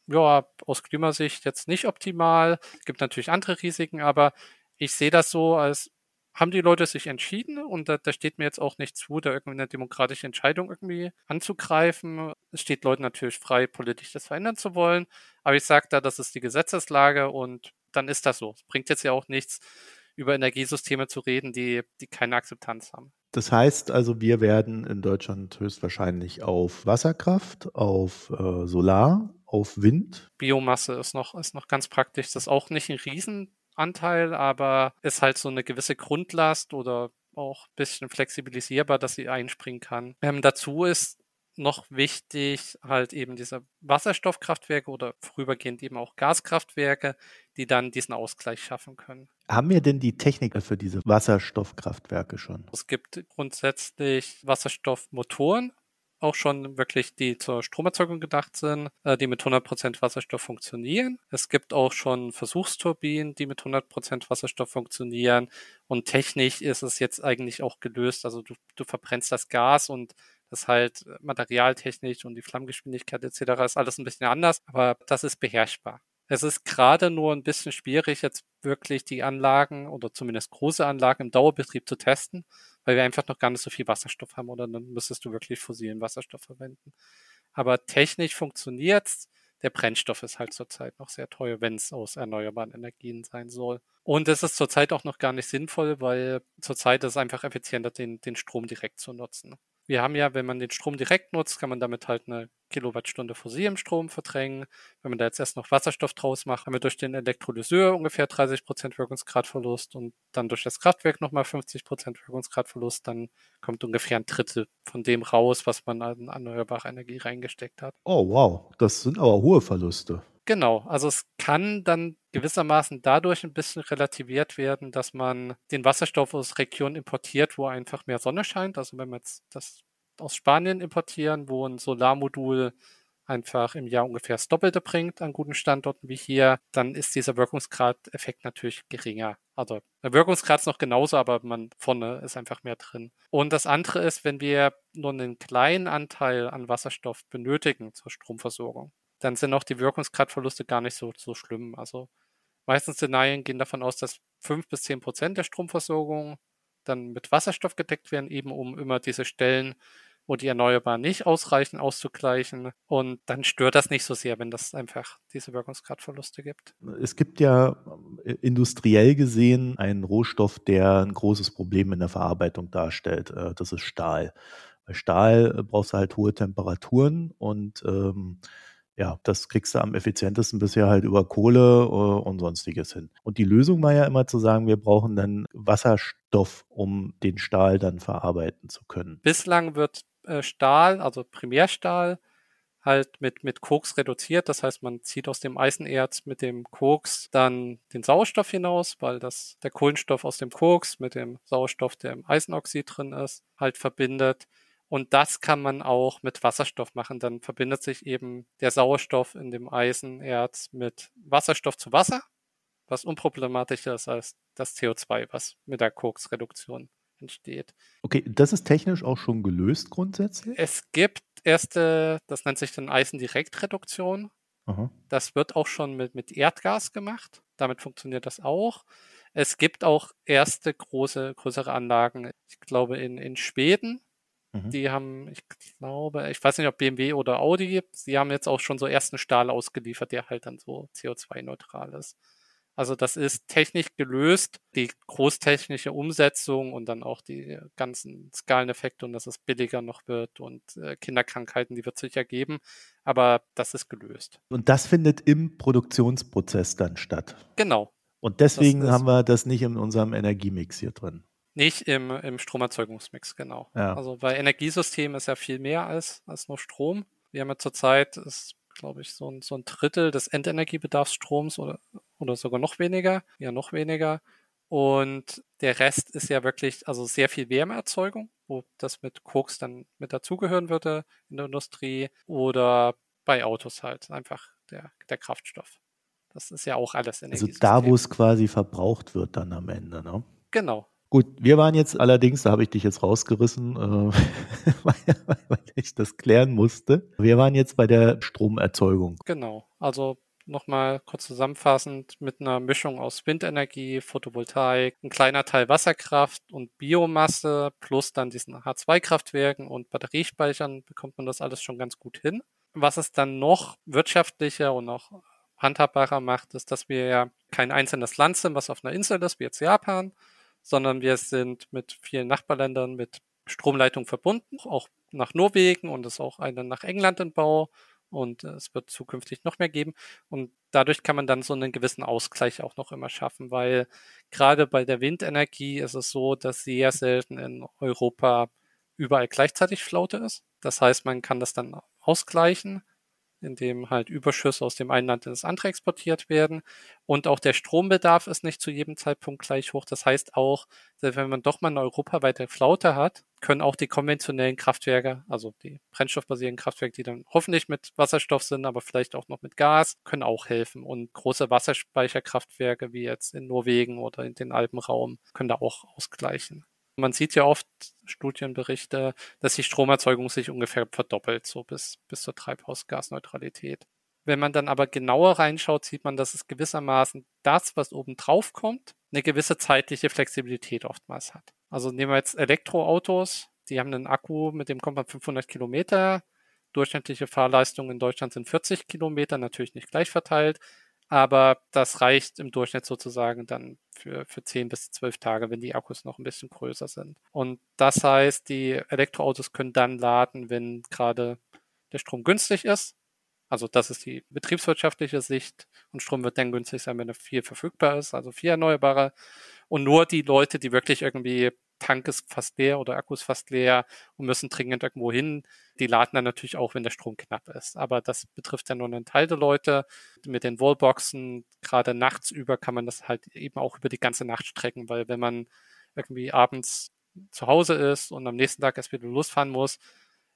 ja, aus Klimasicht jetzt nicht optimal. Es gibt natürlich andere Risiken, aber ich sehe das so als haben die Leute sich entschieden und da, da steht mir jetzt auch nicht zu, da irgendwie eine demokratische Entscheidung irgendwie anzugreifen. Es steht Leuten natürlich frei, politisch das verändern zu wollen. Aber ich sage da, das ist die Gesetzeslage und dann ist das so. Es bringt jetzt ja auch nichts, über Energiesysteme zu reden, die, die keine Akzeptanz haben. Das heißt also, wir werden in Deutschland höchstwahrscheinlich auf Wasserkraft, auf äh, Solar, auf Wind. Biomasse ist noch, ist noch ganz praktisch. Das ist auch nicht ein Riesenanteil, aber ist halt so eine gewisse Grundlast oder auch ein bisschen flexibilisierbar, dass sie einspringen kann. Ähm, dazu ist noch wichtig halt eben diese Wasserstoffkraftwerke oder vorübergehend eben auch Gaskraftwerke, die dann diesen Ausgleich schaffen können. Haben wir denn die Techniker für diese Wasserstoffkraftwerke schon? Es gibt grundsätzlich Wasserstoffmotoren, auch schon wirklich, die zur Stromerzeugung gedacht sind, äh, die mit 100% Wasserstoff funktionieren. Es gibt auch schon Versuchsturbinen, die mit 100% Wasserstoff funktionieren. Und technisch ist es jetzt eigentlich auch gelöst. Also du, du verbrennst das Gas und das halt materialtechnisch und die Flammgeschwindigkeit etc. ist alles ein bisschen anders, aber das ist beherrschbar. Es ist gerade nur ein bisschen schwierig, jetzt wirklich die Anlagen oder zumindest große Anlagen im Dauerbetrieb zu testen, weil wir einfach noch gar nicht so viel Wasserstoff haben oder dann müsstest du wirklich fossilen Wasserstoff verwenden. Aber technisch funktioniert's. der Brennstoff ist halt zurzeit noch sehr teuer, wenn es aus erneuerbaren Energien sein soll. Und es ist zurzeit auch noch gar nicht sinnvoll, weil zurzeit ist es einfach effizienter, den, den Strom direkt zu nutzen. Wir haben ja, wenn man den Strom direkt nutzt, kann man damit halt eine Kilowattstunde fossilen Strom verdrängen. Wenn man da jetzt erst noch Wasserstoff draus macht, haben wir durch den Elektrolyseur ungefähr 30 Prozent Wirkungsgradverlust und dann durch das Kraftwerk nochmal 50 Prozent Wirkungsgradverlust. Dann kommt ungefähr ein Drittel von dem raus, was man an erneuerbare Energie reingesteckt hat. Oh, wow. Das sind aber hohe Verluste. Genau, also es kann dann gewissermaßen dadurch ein bisschen relativiert werden, dass man den Wasserstoff aus Regionen importiert, wo einfach mehr Sonne scheint. Also wenn wir jetzt das aus Spanien importieren, wo ein Solarmodul einfach im Jahr ungefähr das Doppelte bringt an guten Standorten wie hier, dann ist dieser Wirkungsgrad-Effekt natürlich geringer. Also der Wirkungsgrad ist noch genauso, aber man vorne ist einfach mehr drin. Und das andere ist, wenn wir nur einen kleinen Anteil an Wasserstoff benötigen zur Stromversorgung, dann sind auch die Wirkungsgradverluste gar nicht so, so schlimm. Also meistens Szenarien gehen davon aus, dass fünf bis zehn Prozent der Stromversorgung dann mit Wasserstoff gedeckt werden, eben um immer diese Stellen, wo die Erneuerbaren nicht ausreichen, auszugleichen. Und dann stört das nicht so sehr, wenn das einfach diese Wirkungsgradverluste gibt. Es gibt ja äh, industriell gesehen einen Rohstoff, der ein großes Problem in der Verarbeitung darstellt. Äh, das ist Stahl. Bei Stahl äh, brauchst du halt hohe Temperaturen und ähm, ja, das kriegst du am effizientesten bisher halt über Kohle äh, und sonstiges hin. Und die Lösung war ja immer zu sagen, wir brauchen dann Wasserstoff, um den Stahl dann verarbeiten zu können. Bislang wird äh, Stahl, also Primärstahl, halt mit, mit Koks reduziert. Das heißt, man zieht aus dem Eisenerz mit dem Koks dann den Sauerstoff hinaus, weil das der Kohlenstoff aus dem Koks mit dem Sauerstoff, der im Eisenoxid drin ist, halt verbindet. Und das kann man auch mit Wasserstoff machen. Dann verbindet sich eben der Sauerstoff in dem Eisenerz mit Wasserstoff zu Wasser, was unproblematischer ist als das CO2, was mit der Koksreduktion entsteht. Okay, das ist technisch auch schon gelöst grundsätzlich? Es gibt erste, das nennt sich dann Eisendirektreduktion. Aha. Das wird auch schon mit, mit Erdgas gemacht. Damit funktioniert das auch. Es gibt auch erste große, größere Anlagen, ich glaube in, in Schweden, Mhm. Die haben, ich glaube, ich weiß nicht, ob BMW oder Audi, sie haben jetzt auch schon so ersten Stahl ausgeliefert, der halt dann so CO2-neutral ist. Also das ist technisch gelöst, die großtechnische Umsetzung und dann auch die ganzen Skaleneffekte und dass es billiger noch wird und äh, Kinderkrankheiten, die wird sicher geben, aber das ist gelöst. Und das findet im Produktionsprozess dann statt. Genau. Und deswegen haben wir das nicht in unserem Energiemix hier drin. Nicht im, im Stromerzeugungsmix, genau. Ja. Also bei Energiesystemen ist ja viel mehr als, als nur Strom. Wir haben ja zurzeit, ist, glaube ich, so ein, so ein Drittel des Endenergiebedarfsstroms oder, oder sogar noch weniger, ja noch weniger. Und der Rest ist ja wirklich, also sehr viel Wärmeerzeugung, wo das mit Koks dann mit dazugehören würde in der Industrie oder bei Autos halt einfach der, der Kraftstoff. Das ist ja auch alles Energie. Also da, wo es quasi verbraucht wird dann am Ende, ne? Genau, Gut, wir waren jetzt allerdings, da habe ich dich jetzt rausgerissen, äh, weil, weil ich das klären musste. Wir waren jetzt bei der Stromerzeugung. Genau, also nochmal kurz zusammenfassend mit einer Mischung aus Windenergie, Photovoltaik, ein kleiner Teil Wasserkraft und Biomasse plus dann diesen H2-Kraftwerken und Batteriespeichern bekommt man das alles schon ganz gut hin. Was es dann noch wirtschaftlicher und auch handhabbarer macht, ist, dass wir ja kein einzelnes Land sind, was auf einer Insel ist, wie jetzt Japan, sondern wir sind mit vielen Nachbarländern mit Stromleitung verbunden, auch nach Norwegen und es ist auch eine nach England in Bau und es wird zukünftig noch mehr geben. Und dadurch kann man dann so einen gewissen Ausgleich auch noch immer schaffen, weil gerade bei der Windenergie ist es so, dass sehr selten in Europa überall gleichzeitig Flaute ist. Das heißt, man kann das dann ausgleichen in dem halt Überschüsse aus dem einen Land in das andere exportiert werden. Und auch der Strombedarf ist nicht zu jedem Zeitpunkt gleich hoch. Das heißt auch, wenn man doch mal eine europaweite Flaute hat, können auch die konventionellen Kraftwerke, also die brennstoffbasierten Kraftwerke, die dann hoffentlich mit Wasserstoff sind, aber vielleicht auch noch mit Gas, können auch helfen. Und große Wasserspeicherkraftwerke wie jetzt in Norwegen oder in den Alpenraum können da auch ausgleichen. Man sieht ja oft Studienberichte, dass die Stromerzeugung sich ungefähr verdoppelt, so bis, bis zur Treibhausgasneutralität. Wenn man dann aber genauer reinschaut, sieht man, dass es gewissermaßen das, was oben drauf kommt, eine gewisse zeitliche Flexibilität oftmals hat. Also nehmen wir jetzt Elektroautos, die haben einen Akku, mit dem kommt man 500 Kilometer Durchschnittliche Fahrleistung in Deutschland sind 40 Kilometer, natürlich nicht gleich verteilt, aber das reicht im Durchschnitt sozusagen dann für, für 10 bis 12 Tage, wenn die Akkus noch ein bisschen größer sind. Und das heißt, die Elektroautos können dann laden, wenn gerade der Strom günstig ist. Also das ist die betriebswirtschaftliche Sicht und Strom wird dann günstig sein, wenn er viel verfügbar ist, also viel erneuerbare. Und nur die Leute, die wirklich irgendwie Tank ist fast leer oder Akku ist fast leer und müssen dringend irgendwo hin. Die laden dann natürlich auch, wenn der Strom knapp ist. Aber das betrifft ja nur einen Teil der Leute. Mit den Wallboxen, gerade nachts über, kann man das halt eben auch über die ganze Nacht strecken, weil wenn man irgendwie abends zu Hause ist und am nächsten Tag erst wieder losfahren muss,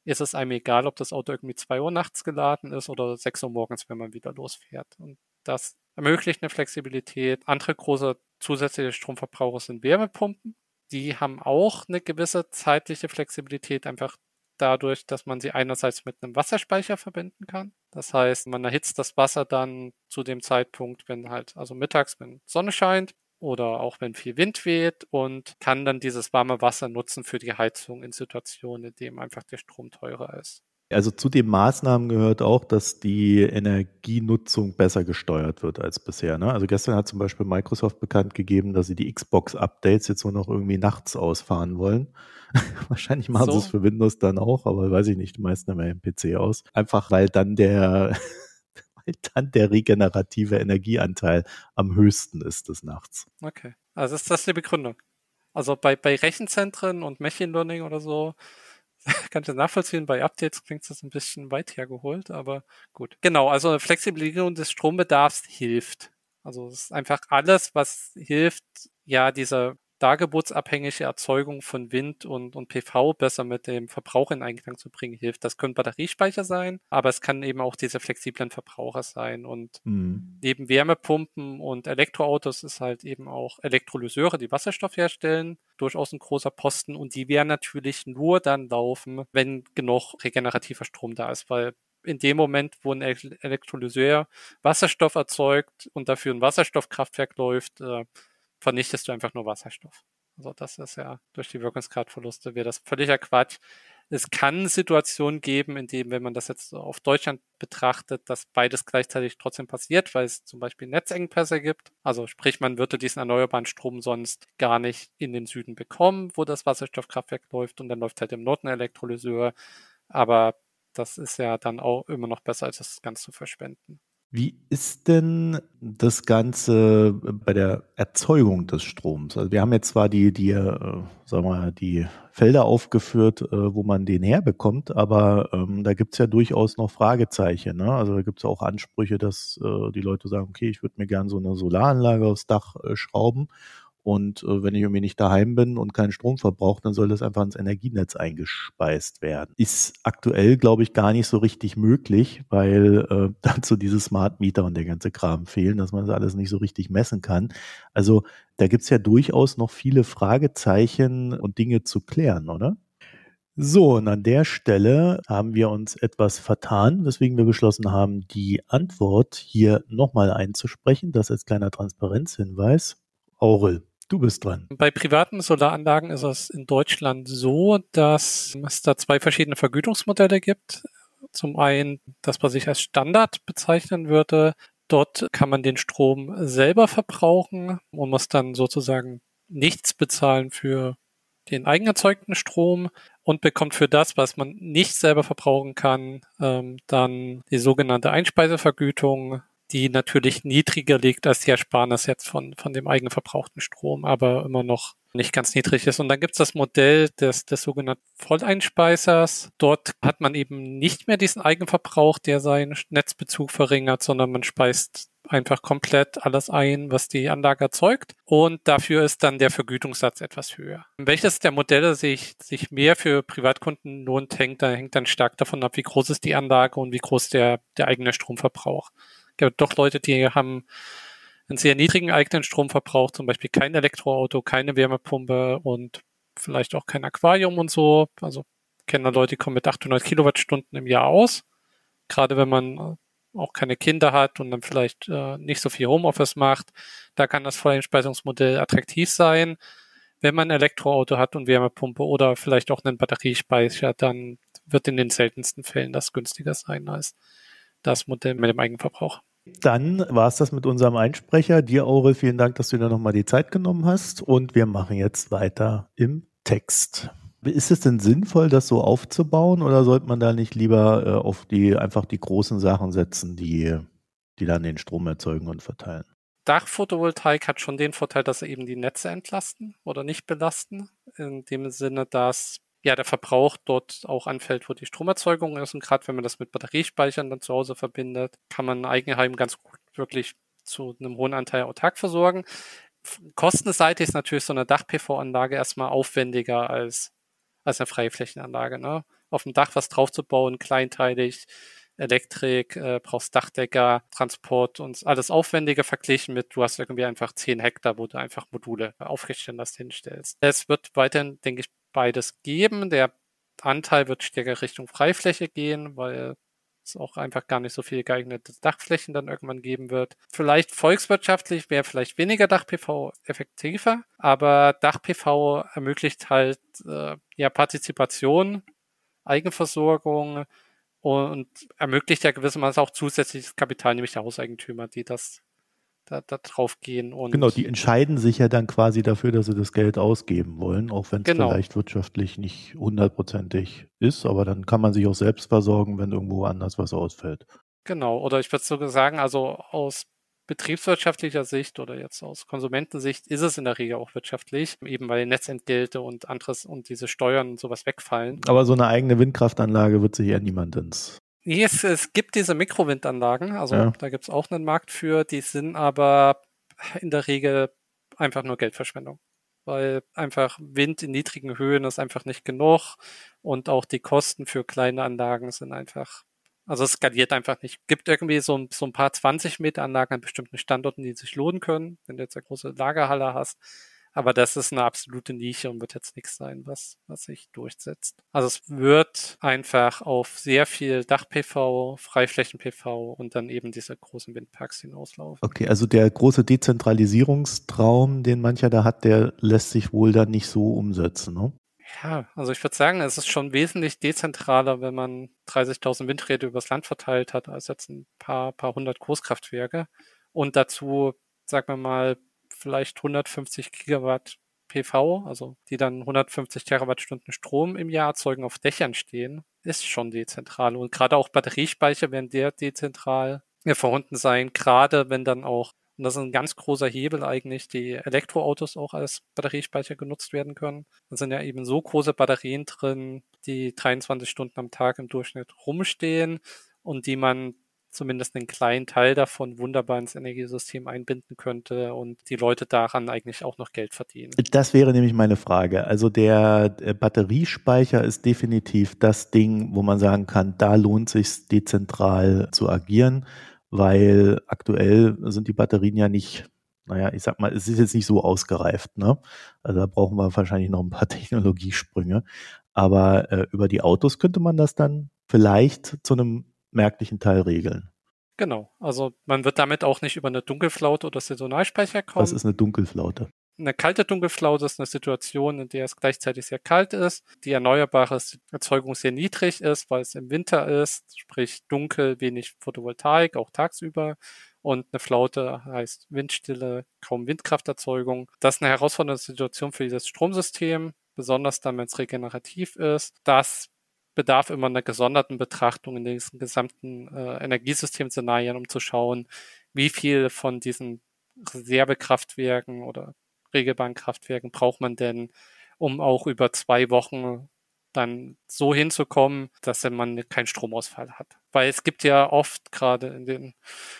ist es einem egal, ob das Auto irgendwie zwei Uhr nachts geladen ist oder sechs Uhr morgens, wenn man wieder losfährt. Und das ermöglicht eine Flexibilität. Andere große zusätzliche Stromverbraucher sind Wärmepumpen die haben auch eine gewisse zeitliche Flexibilität, einfach dadurch, dass man sie einerseits mit einem Wasserspeicher verbinden kann. Das heißt, man erhitzt das Wasser dann zu dem Zeitpunkt, wenn halt, also mittags, wenn Sonne scheint oder auch wenn viel Wind weht und kann dann dieses warme Wasser nutzen für die Heizung in Situationen, in denen einfach der Strom teurer ist. Also zu den Maßnahmen gehört auch, dass die Energienutzung besser gesteuert wird als bisher. Ne? Also gestern hat zum Beispiel Microsoft bekannt gegeben, dass sie die Xbox-Updates jetzt nur noch irgendwie nachts ausfahren wollen. Wahrscheinlich machen so. sie es für Windows dann auch, aber weiß ich nicht, die meisten haben ja im PC aus. Einfach weil dann der weil dann der regenerative Energieanteil am höchsten ist des Nachts. Okay, also ist das die Begründung. Also bei, bei Rechenzentren und Machine Learning oder so kann ich das nachvollziehen. Bei Updates klingt das ein bisschen weit hergeholt, aber gut. Genau, also Flexibilisierung des Strombedarfs hilft. Also es ist einfach alles, was hilft, ja, dieser dargebotsabhängige Erzeugung von Wind und, und PV besser mit dem Verbrauch in Einklang zu bringen hilft. Das können Batteriespeicher sein, aber es kann eben auch diese flexiblen Verbraucher sein. Und mhm. neben Wärmepumpen und Elektroautos ist halt eben auch Elektrolyseure, die Wasserstoff herstellen, durchaus ein großer Posten. Und die werden natürlich nur dann laufen, wenn genug regenerativer Strom da ist, weil in dem Moment, wo ein Elektrolyseur Wasserstoff erzeugt und dafür ein Wasserstoffkraftwerk läuft, äh, vernichtest du einfach nur Wasserstoff. Also das ist ja durch die Wirkungsgradverluste wäre das völliger Quatsch. Es kann Situationen geben, in denen, wenn man das jetzt auf Deutschland betrachtet, dass beides gleichzeitig trotzdem passiert, weil es zum Beispiel Netzengpässe gibt. Also sprich, man würde diesen erneuerbaren Strom sonst gar nicht in den Süden bekommen, wo das Wasserstoffkraftwerk läuft und dann läuft halt im Norden Elektrolyseur. Aber das ist ja dann auch immer noch besser, als das ganz zu verschwenden. Wie ist denn das Ganze bei der Erzeugung des Stroms? Also wir haben jetzt zwar die, die, äh, sagen wir die Felder aufgeführt, äh, wo man den herbekommt, aber ähm, da gibt's ja durchaus noch Fragezeichen. Ne? Also da gibt's auch Ansprüche, dass äh, die Leute sagen, okay, ich würde mir gerne so eine Solaranlage aufs Dach äh, schrauben und äh, wenn ich irgendwie nicht daheim bin und keinen Strom verbrauche, dann soll das einfach ins Energienetz eingespeist werden. Ist aktuell, glaube ich, gar nicht so richtig möglich, weil äh, dazu diese Smart Meter und der ganze Kram fehlen, dass man das alles nicht so richtig messen kann. Also da gibt's ja durchaus noch viele Fragezeichen und Dinge zu klären, oder? So, und an der Stelle haben wir uns etwas vertan, weswegen wir beschlossen haben, die Antwort hier nochmal einzusprechen. Das als kleiner Transparenzhinweis. Aurel, Du bist dran. Bei privaten Solaranlagen ist es in Deutschland so, dass es da zwei verschiedene Vergütungsmodelle gibt. Zum einen das, was ich als Standard bezeichnen würde. Dort kann man den Strom selber verbrauchen und muss dann sozusagen nichts bezahlen für den eigenerzeugten Strom und bekommt für das, was man nicht selber verbrauchen kann, ähm, dann die sogenannte Einspeisevergütung die natürlich niedriger liegt als die Ersparnis jetzt von, von dem eigenverbrauchten Strom, aber immer noch nicht ganz niedrig ist. Und dann gibt es das Modell des, des sogenannten Volleinspeisers. Dort hat man eben nicht mehr diesen Eigenverbrauch, der seinen Netzbezug verringert, sondern man speist einfach komplett alles ein, was die Anlage erzeugt. Und dafür ist dann der Vergütungssatz etwas höher. Welches der Modelle sich, sich mehr für Privatkunden lohnt, hängt, hängt dann stark davon ab, wie groß ist die Anlage und wie groß der, der eigene Stromverbrauch gibt doch Leute, die haben einen sehr niedrigen eigenen Stromverbrauch, zum Beispiel kein Elektroauto, keine Wärmepumpe und vielleicht auch kein Aquarium und so. Also kennen Leute, die kommen mit 800 Kilowattstunden im Jahr aus. Gerade wenn man äh, auch keine Kinder hat und dann vielleicht äh, nicht so viel Homeoffice macht, da kann das Volleinspeisungsmodell attraktiv sein. Wenn man ein Elektroauto hat und Wärmepumpe oder vielleicht auch einen Batteriespeicher, dann wird in den seltensten Fällen das günstiger sein als das Modell mit dem Eigenverbrauch. Dann war es das mit unserem Einsprecher. Dir, Aurel, vielen Dank, dass du dir nochmal die Zeit genommen hast. Und wir machen jetzt weiter im Text. Ist es denn sinnvoll, das so aufzubauen oder sollte man da nicht lieber äh, auf die einfach die großen Sachen setzen, die, die dann den Strom erzeugen und verteilen? Dachphotovoltaik hat schon den Vorteil, dass sie eben die Netze entlasten oder nicht belasten. In dem Sinne, dass ja der Verbrauch dort auch anfällt, wo die Stromerzeugung ist. Und gerade wenn man das mit Batteriespeichern dann zu Hause verbindet, kann man ein Eigenheim ganz gut wirklich zu einem hohen Anteil autark versorgen. Kostenseitig ist natürlich so eine Dach-PV-Anlage erstmal aufwendiger als als eine freie Flächenanlage. Ne? Auf dem Dach was draufzubauen, kleinteilig, Elektrik, äh, brauchst Dachdecker, Transport und alles aufwendiger verglichen mit, du hast irgendwie einfach 10 Hektar, wo du einfach Module aufgestellt hast, hinstellst. Es wird weiterhin, denke ich, beides geben. Der Anteil wird stärker Richtung Freifläche gehen, weil es auch einfach gar nicht so viele geeignete Dachflächen dann irgendwann geben wird. Vielleicht volkswirtschaftlich wäre vielleicht weniger Dach-PV effektiver, aber Dach-PV ermöglicht halt äh, ja Partizipation, Eigenversorgung und ermöglicht ja gewissermaßen auch zusätzliches Kapital, nämlich der Hauseigentümer, die das da, da drauf gehen. Und genau, die entscheiden sich ja dann quasi dafür, dass sie das Geld ausgeben wollen, auch wenn es genau. vielleicht wirtschaftlich nicht hundertprozentig ist, aber dann kann man sich auch selbst versorgen, wenn irgendwo anders was ausfällt. Genau, oder ich würde sogar sagen, also aus betriebswirtschaftlicher Sicht oder jetzt aus Konsumentensicht ist es in der Regel auch wirtschaftlich, eben weil Netzentgelte und anderes und diese Steuern und sowas wegfallen. Aber so eine eigene Windkraftanlage wird sich ja niemand ins Nee, es, es gibt diese Mikrowindanlagen, also ja. da gibt es auch einen Markt für, die sind aber in der Regel einfach nur Geldverschwendung. Weil einfach Wind in niedrigen Höhen ist einfach nicht genug und auch die Kosten für kleine Anlagen sind einfach, also es skaliert einfach nicht. Gibt irgendwie so, so ein paar 20 Meter Anlagen an bestimmten Standorten, die sich lohnen können, wenn du jetzt eine große Lagerhalle hast. Aber das ist eine absolute Nische und wird jetzt nichts sein, was, was sich durchsetzt. Also es wird einfach auf sehr viel Dach-PV, Freiflächen-PV und dann eben diese großen Windparks hinauslaufen. Okay, also der große Dezentralisierungstraum, den mancher da hat, der lässt sich wohl dann nicht so umsetzen, ne? Ja, also ich würde sagen, es ist schon wesentlich dezentraler, wenn man 30.000 Windräder übers Land verteilt hat, als jetzt ein paar, paar hundert Großkraftwerke. Und dazu, sagen wir mal, vielleicht 150 Gigawatt PV, also die dann 150 Terawattstunden Strom im Jahr erzeugen, auf Dächern stehen, ist schon dezentral. Und gerade auch Batteriespeicher werden der dezentral vorhanden sein, gerade wenn dann auch, und das ist ein ganz großer Hebel eigentlich, die Elektroautos auch als Batteriespeicher genutzt werden können. Da sind ja eben so große Batterien drin, die 23 Stunden am Tag im Durchschnitt rumstehen und die man zumindest einen kleinen Teil davon wunderbar ins Energiesystem einbinden könnte und die Leute daran eigentlich auch noch Geld verdienen. Das wäre nämlich meine Frage. Also der Batteriespeicher ist definitiv das Ding, wo man sagen kann, da lohnt sich dezentral zu agieren, weil aktuell sind die Batterien ja nicht naja, ich sag mal, es ist jetzt nicht so ausgereift, ne? Also da brauchen wir wahrscheinlich noch ein paar Technologiesprünge. Aber äh, über die Autos könnte man das dann vielleicht zu einem merklichen Teil regeln. Genau, also man wird damit auch nicht über eine Dunkelflaute oder Saisonalspeicher kommen. Was ist eine Dunkelflaute? Eine kalte Dunkelflaute ist eine Situation, in der es gleichzeitig sehr kalt ist, die erneuerbare Erzeugung sehr niedrig ist, weil es im Winter ist, sprich dunkel, wenig Photovoltaik, auch tagsüber. Und eine Flaute heißt Windstille, kaum Windkrafterzeugung. Das ist eine herausfordernde Situation für dieses Stromsystem, besonders dann, wenn es regenerativ ist. Das bedarf immer einer gesonderten Betrachtung in diesen gesamten äh, Energiesystemszenarien, um zu schauen, wie viel von diesen Reservekraftwerken oder Regelbahnkraftwerken braucht man denn, um auch über zwei Wochen dann so hinzukommen, dass man keinen Stromausfall hat. Weil es gibt ja oft, gerade in den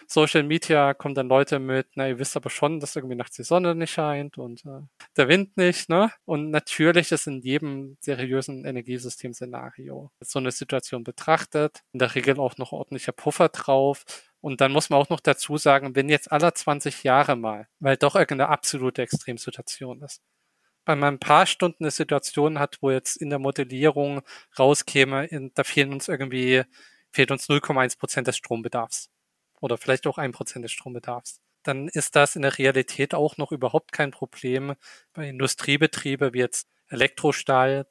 Social Media, kommen dann Leute mit, na, ihr wisst aber schon, dass irgendwie nachts die Sonne nicht scheint und äh, der Wind nicht, ne? Und natürlich ist in jedem seriösen Energiesystem-Szenario so eine Situation betrachtet, in der Regel auch noch ordentlicher Puffer drauf. Und dann muss man auch noch dazu sagen, wenn jetzt aller 20 Jahre mal, weil doch irgendeine absolute Extremsituation ist, weil man ein paar Stunden eine Situation hat, wo jetzt in der Modellierung rauskäme, in, da fehlen uns irgendwie, fehlt uns 0,1 Prozent des Strombedarfs. Oder vielleicht auch ein Prozent des Strombedarfs. Dann ist das in der Realität auch noch überhaupt kein Problem bei Industriebetriebe wie jetzt Elektrostahl,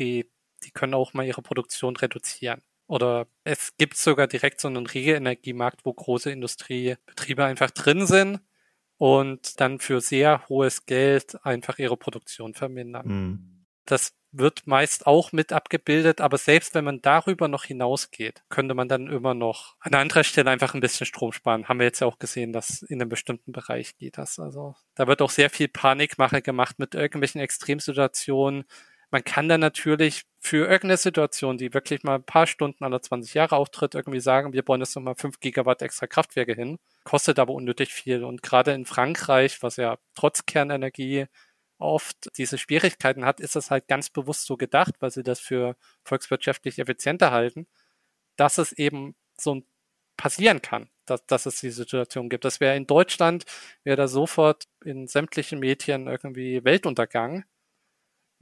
die die können auch mal ihre Produktion reduzieren. Oder es gibt sogar direkt so einen Regelenergiemarkt, wo große Industriebetriebe einfach drin sind und dann für sehr hohes Geld einfach ihre Produktion vermindern. Mhm. Das wird meist auch mit abgebildet, aber selbst wenn man darüber noch hinausgeht, könnte man dann immer noch an anderer Stelle einfach ein bisschen Strom sparen. Haben wir jetzt ja auch gesehen, dass in einem bestimmten Bereich geht das. Also da wird auch sehr viel Panikmache gemacht mit irgendwelchen Extremsituationen. Man kann dann natürlich für irgendeine Situation, die wirklich mal ein paar Stunden alle 20 Jahre auftritt, irgendwie sagen, wir bauen jetzt nochmal 5 Gigawatt extra Kraftwerke hin, kostet aber unnötig viel. Und gerade in Frankreich, was ja trotz Kernenergie oft diese Schwierigkeiten hat, ist das halt ganz bewusst so gedacht, weil sie das für volkswirtschaftlich effizienter halten, dass es eben so passieren kann, dass, dass es die Situation gibt. Das wäre in Deutschland, wäre da sofort in sämtlichen Medien irgendwie Weltuntergang.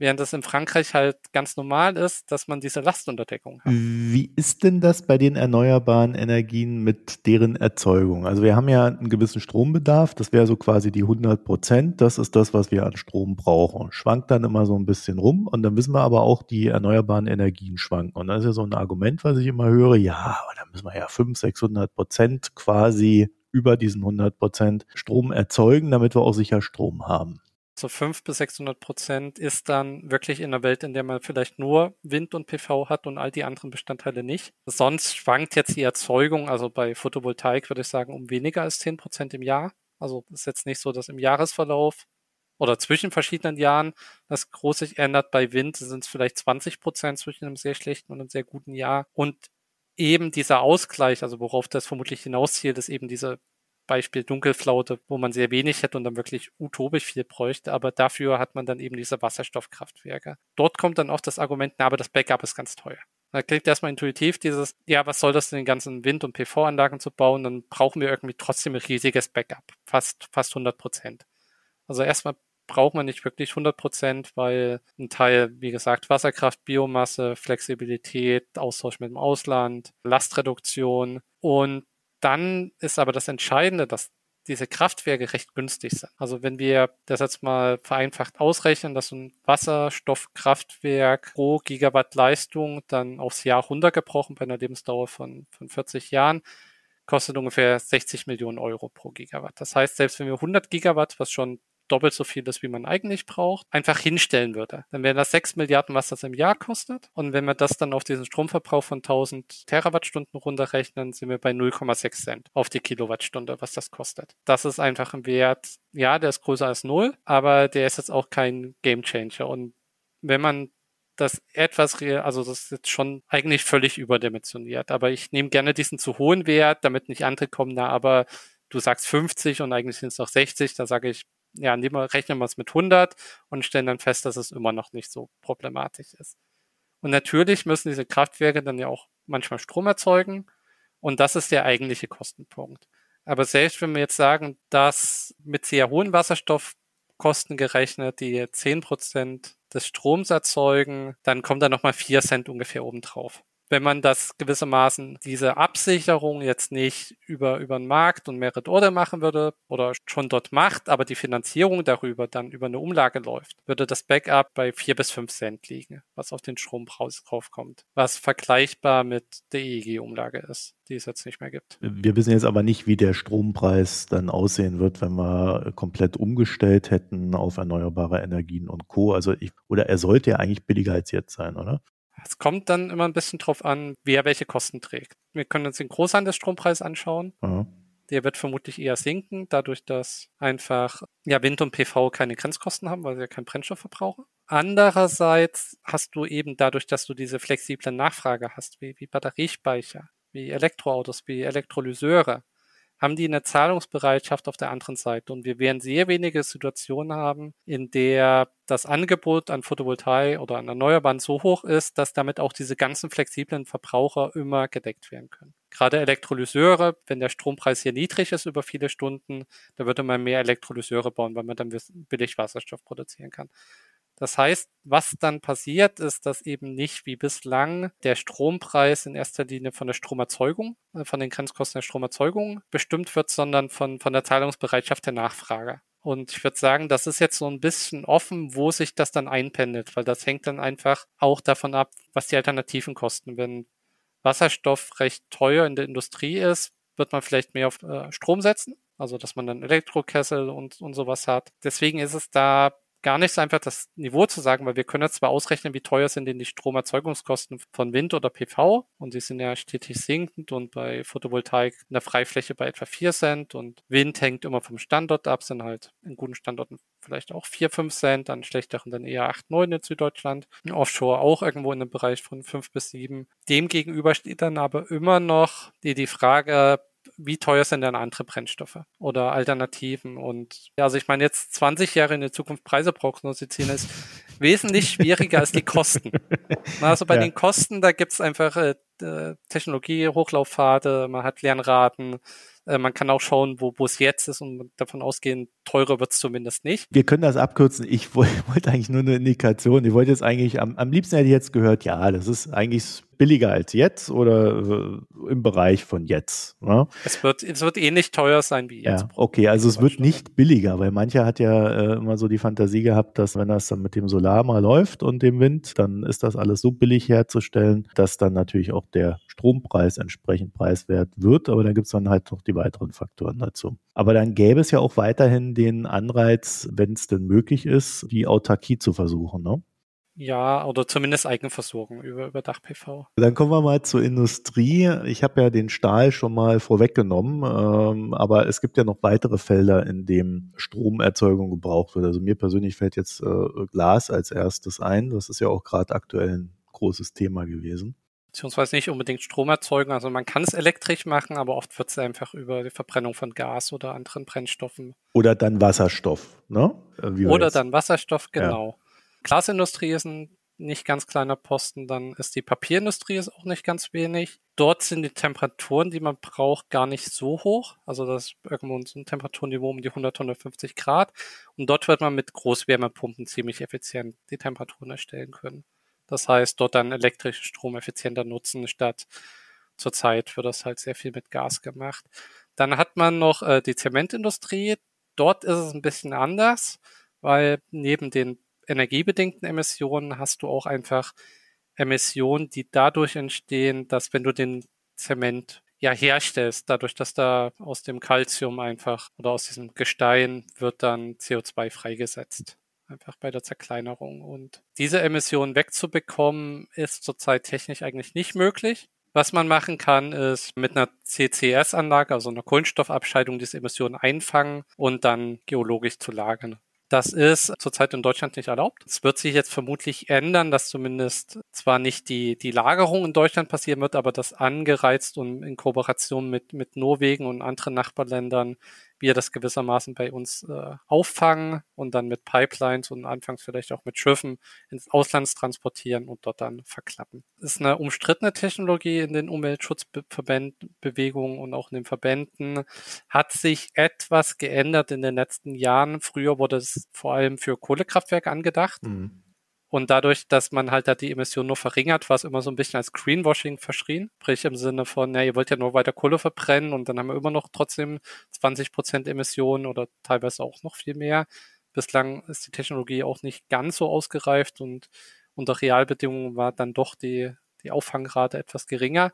Während es in Frankreich halt ganz normal ist, dass man diese Lastunterdeckung hat. Wie ist denn das bei den erneuerbaren Energien mit deren Erzeugung? Also wir haben ja einen gewissen Strombedarf, das wäre so quasi die 100 Prozent, das ist das, was wir an Strom brauchen. Schwankt dann immer so ein bisschen rum und dann wissen wir aber auch, die erneuerbaren Energien schwanken. Und das ist ja so ein Argument, was ich immer höre, ja, aber dann müssen wir ja 500, 600 Prozent quasi über diesen 100 Prozent Strom erzeugen, damit wir auch sicher Strom haben so 500 bis 600 Prozent ist dann wirklich in einer Welt, in der man vielleicht nur Wind und PV hat und all die anderen Bestandteile nicht. Sonst schwankt jetzt die Erzeugung, also bei Photovoltaik würde ich sagen, um weniger als 10 Prozent im Jahr. Also ist jetzt nicht so, dass im Jahresverlauf oder zwischen verschiedenen Jahren das groß sich ändert. Bei Wind sind es vielleicht 20 Prozent zwischen einem sehr schlechten und einem sehr guten Jahr. Und eben dieser Ausgleich, also worauf das vermutlich hinauszielt, ist eben diese Beispiel Dunkelflaute, wo man sehr wenig hätte und dann wirklich utopisch viel bräuchte, aber dafür hat man dann eben diese Wasserstoffkraftwerke. Dort kommt dann auch das Argument, na, aber das Backup ist ganz teuer. Da klingt erstmal intuitiv dieses, ja, was soll das denn, den ganzen Wind- und PV-Anlagen zu bauen? Dann brauchen wir irgendwie trotzdem ein riesiges Backup. Fast, fast 100 Prozent. Also erstmal braucht man nicht wirklich 100 Prozent, weil ein Teil, wie gesagt, Wasserkraft, Biomasse, Flexibilität, Austausch mit dem Ausland, Lastreduktion und dann ist aber das Entscheidende, dass diese Kraftwerke recht günstig sind. Also wenn wir das jetzt mal vereinfacht ausrechnen, dass ein Wasserstoffkraftwerk pro Gigawatt Leistung dann aufs Jahr runtergebrochen bei einer Lebensdauer von, von 40 Jahren kostet ungefähr 60 Millionen Euro pro Gigawatt. Das heißt, selbst wenn wir 100 Gigawatt, was schon doppelt so viel ist, wie man eigentlich braucht, einfach hinstellen würde. Dann wären das 6 Milliarden, was das im Jahr kostet. Und wenn wir das dann auf diesen Stromverbrauch von 1000 Terawattstunden runterrechnen, sind wir bei 0,6 Cent auf die Kilowattstunde, was das kostet. Das ist einfach ein Wert, ja, der ist größer als null, aber der ist jetzt auch kein Gamechanger. Und wenn man das etwas, also das ist jetzt schon eigentlich völlig überdimensioniert. Aber ich nehme gerne diesen zu hohen Wert, damit nicht andere kommen, na, aber du sagst 50 und eigentlich sind es noch 60, da sage ich, ja, nehmen wir, rechnen wir es mit 100 und stellen dann fest, dass es immer noch nicht so problematisch ist. Und natürlich müssen diese Kraftwerke dann ja auch manchmal Strom erzeugen und das ist der eigentliche Kostenpunkt. Aber selbst wenn wir jetzt sagen, dass mit sehr hohen Wasserstoffkosten gerechnet, die 10% des Stroms erzeugen, dann kommt da nochmal 4 Cent ungefähr obendrauf wenn man das gewissermaßen diese Absicherung jetzt nicht über, über den Markt und Merit Order machen würde oder schon dort macht, aber die Finanzierung darüber dann über eine Umlage läuft, würde das Backup bei vier bis fünf Cent liegen, was auf den Strom draufkommt, was vergleichbar mit der EEG-Umlage ist, die es jetzt nicht mehr gibt. Wir wissen jetzt aber nicht, wie der Strompreis dann aussehen wird, wenn wir komplett umgestellt hätten auf erneuerbare Energien und Co. Also ich, oder er sollte ja eigentlich billiger als jetzt sein, oder? Es kommt dann immer ein bisschen drauf an, wer welche Kosten trägt. Wir können uns den Großhandelsstrompreis anschauen. Mhm. Der wird vermutlich eher sinken, dadurch, dass einfach ja, Wind und PV keine Grenzkosten haben, weil sie ja keinen Brennstoff verbrauchen. Andererseits hast du eben dadurch, dass du diese flexible Nachfrage hast, wie, wie Batteriespeicher, wie Elektroautos, wie Elektrolyseure, haben die eine Zahlungsbereitschaft auf der anderen Seite. Und wir werden sehr wenige Situationen haben, in der das Angebot an Photovoltaik oder an Erneuerbaren so hoch ist, dass damit auch diese ganzen flexiblen Verbraucher immer gedeckt werden können. Gerade Elektrolyseure, wenn der Strompreis hier niedrig ist über viele Stunden, da würde man mehr Elektrolyseure bauen, weil man dann billig Wasserstoff produzieren kann. Das heißt, was dann passiert, ist, dass eben nicht wie bislang der Strompreis in erster Linie von der Stromerzeugung, äh, von den Grenzkosten der Stromerzeugung bestimmt wird, sondern von, von der Zahlungsbereitschaft der Nachfrage. Und ich würde sagen, das ist jetzt so ein bisschen offen, wo sich das dann einpendelt, weil das hängt dann einfach auch davon ab, was die Alternativen kosten. Wenn Wasserstoff recht teuer in der Industrie ist, wird man vielleicht mehr auf äh, Strom setzen, also dass man dann Elektrokessel und, und sowas hat. Deswegen ist es da gar nicht so einfach das Niveau zu sagen, weil wir können jetzt zwar ausrechnen, wie teuer sind denn die Stromerzeugungskosten von Wind oder PV und die sind ja stetig sinkend und bei Photovoltaik in der Freifläche bei etwa 4 Cent und Wind hängt immer vom Standort ab, sind halt in guten Standorten vielleicht auch 4, 5 Cent, an schlechteren dann eher 8, 9 in Süddeutschland. Offshore auch irgendwo in einem Bereich von 5 bis 7. Demgegenüber steht dann aber immer noch die, die Frage, wie teuer sind denn andere Brennstoffe oder Alternativen? Und ja, also ich meine, jetzt 20 Jahre in der Zukunft Preise prognostizieren ist wesentlich schwieriger als die Kosten. Also bei ja. den Kosten, da gibt's einfach äh, Technologie, Hochlaufpfade, man hat Lernraten, äh, man kann auch schauen, wo, wo es jetzt ist und davon ausgehen, teurer wird es zumindest nicht. Wir können das abkürzen. Ich wollte eigentlich nur eine Indikation. Ich wollte jetzt eigentlich, am, am liebsten hätte ich jetzt gehört, ja, das ist eigentlich billiger als jetzt oder äh, im Bereich von jetzt. Ne? Es, wird, es wird ähnlich eh teuer sein wie jetzt. Ja, okay, also es wird nicht billiger, weil mancher hat ja äh, immer so die Fantasie gehabt, dass wenn das dann mit dem Solar mal läuft und dem Wind, dann ist das alles so billig herzustellen, dass dann natürlich auch der Strompreis entsprechend preiswert wird. Aber dann gibt es dann halt noch die weiteren Faktoren dazu. Aber dann gäbe es ja auch weiterhin den Anreiz, wenn es denn möglich ist, die Autarkie zu versuchen. Ne? Ja, oder zumindest Eigenversorgung über, über Dach-PV. Dann kommen wir mal zur Industrie. Ich habe ja den Stahl schon mal vorweggenommen, ähm, aber es gibt ja noch weitere Felder, in denen Stromerzeugung gebraucht wird. Also mir persönlich fällt jetzt äh, Glas als erstes ein. Das ist ja auch gerade aktuell ein großes Thema gewesen. Beziehungsweise nicht unbedingt Strom erzeugen. Also man kann es elektrisch machen, aber oft wird es einfach über die Verbrennung von Gas oder anderen Brennstoffen. Oder dann Wasserstoff, ne? Wie oder dann Wasserstoff, genau. Ja. Glasindustrie ist ein nicht ganz kleiner Posten, dann ist die Papierindustrie ist auch nicht ganz wenig. Dort sind die Temperaturen, die man braucht, gar nicht so hoch. Also das ist irgendwo ein Temperaturniveau um die 100, 150 Grad. Und dort wird man mit Großwärmepumpen ziemlich effizient die Temperaturen erstellen können. Das heißt, dort dann elektrischen Strom effizienter nutzen, statt zurzeit wird das halt sehr viel mit Gas gemacht. Dann hat man noch äh, die Zementindustrie. Dort ist es ein bisschen anders, weil neben den energiebedingten Emissionen hast du auch einfach Emissionen, die dadurch entstehen, dass wenn du den Zement ja herstellst, dadurch, dass da aus dem Calcium einfach oder aus diesem Gestein wird dann CO2 freigesetzt. Einfach bei der Zerkleinerung. Und diese Emissionen wegzubekommen, ist zurzeit technisch eigentlich nicht möglich. Was man machen kann, ist mit einer CCS-Anlage, also einer Kohlenstoffabscheidung, diese Emissionen einfangen und dann geologisch zu lagern. Das ist zurzeit in Deutschland nicht erlaubt. Es wird sich jetzt vermutlich ändern, dass zumindest zwar nicht die, die Lagerung in Deutschland passieren wird, aber das angereizt und in Kooperation mit, mit Norwegen und anderen Nachbarländern wir das gewissermaßen bei uns äh, auffangen und dann mit Pipelines und anfangs vielleicht auch mit Schiffen ins Ausland transportieren und dort dann verklappen. Das ist eine umstrittene Technologie in den Umweltschutzbewegungen und auch in den Verbänden. Hat sich etwas geändert in den letzten Jahren. Früher wurde es vor allem für Kohlekraftwerke angedacht. Mhm. Und dadurch, dass man halt da die Emissionen nur verringert, war es immer so ein bisschen als Greenwashing verschrien. Sprich im Sinne von, ja, ihr wollt ja nur weiter Kohle verbrennen und dann haben wir immer noch trotzdem 20 Prozent Emissionen oder teilweise auch noch viel mehr. Bislang ist die Technologie auch nicht ganz so ausgereift und unter Realbedingungen war dann doch die, die Auffangrate etwas geringer.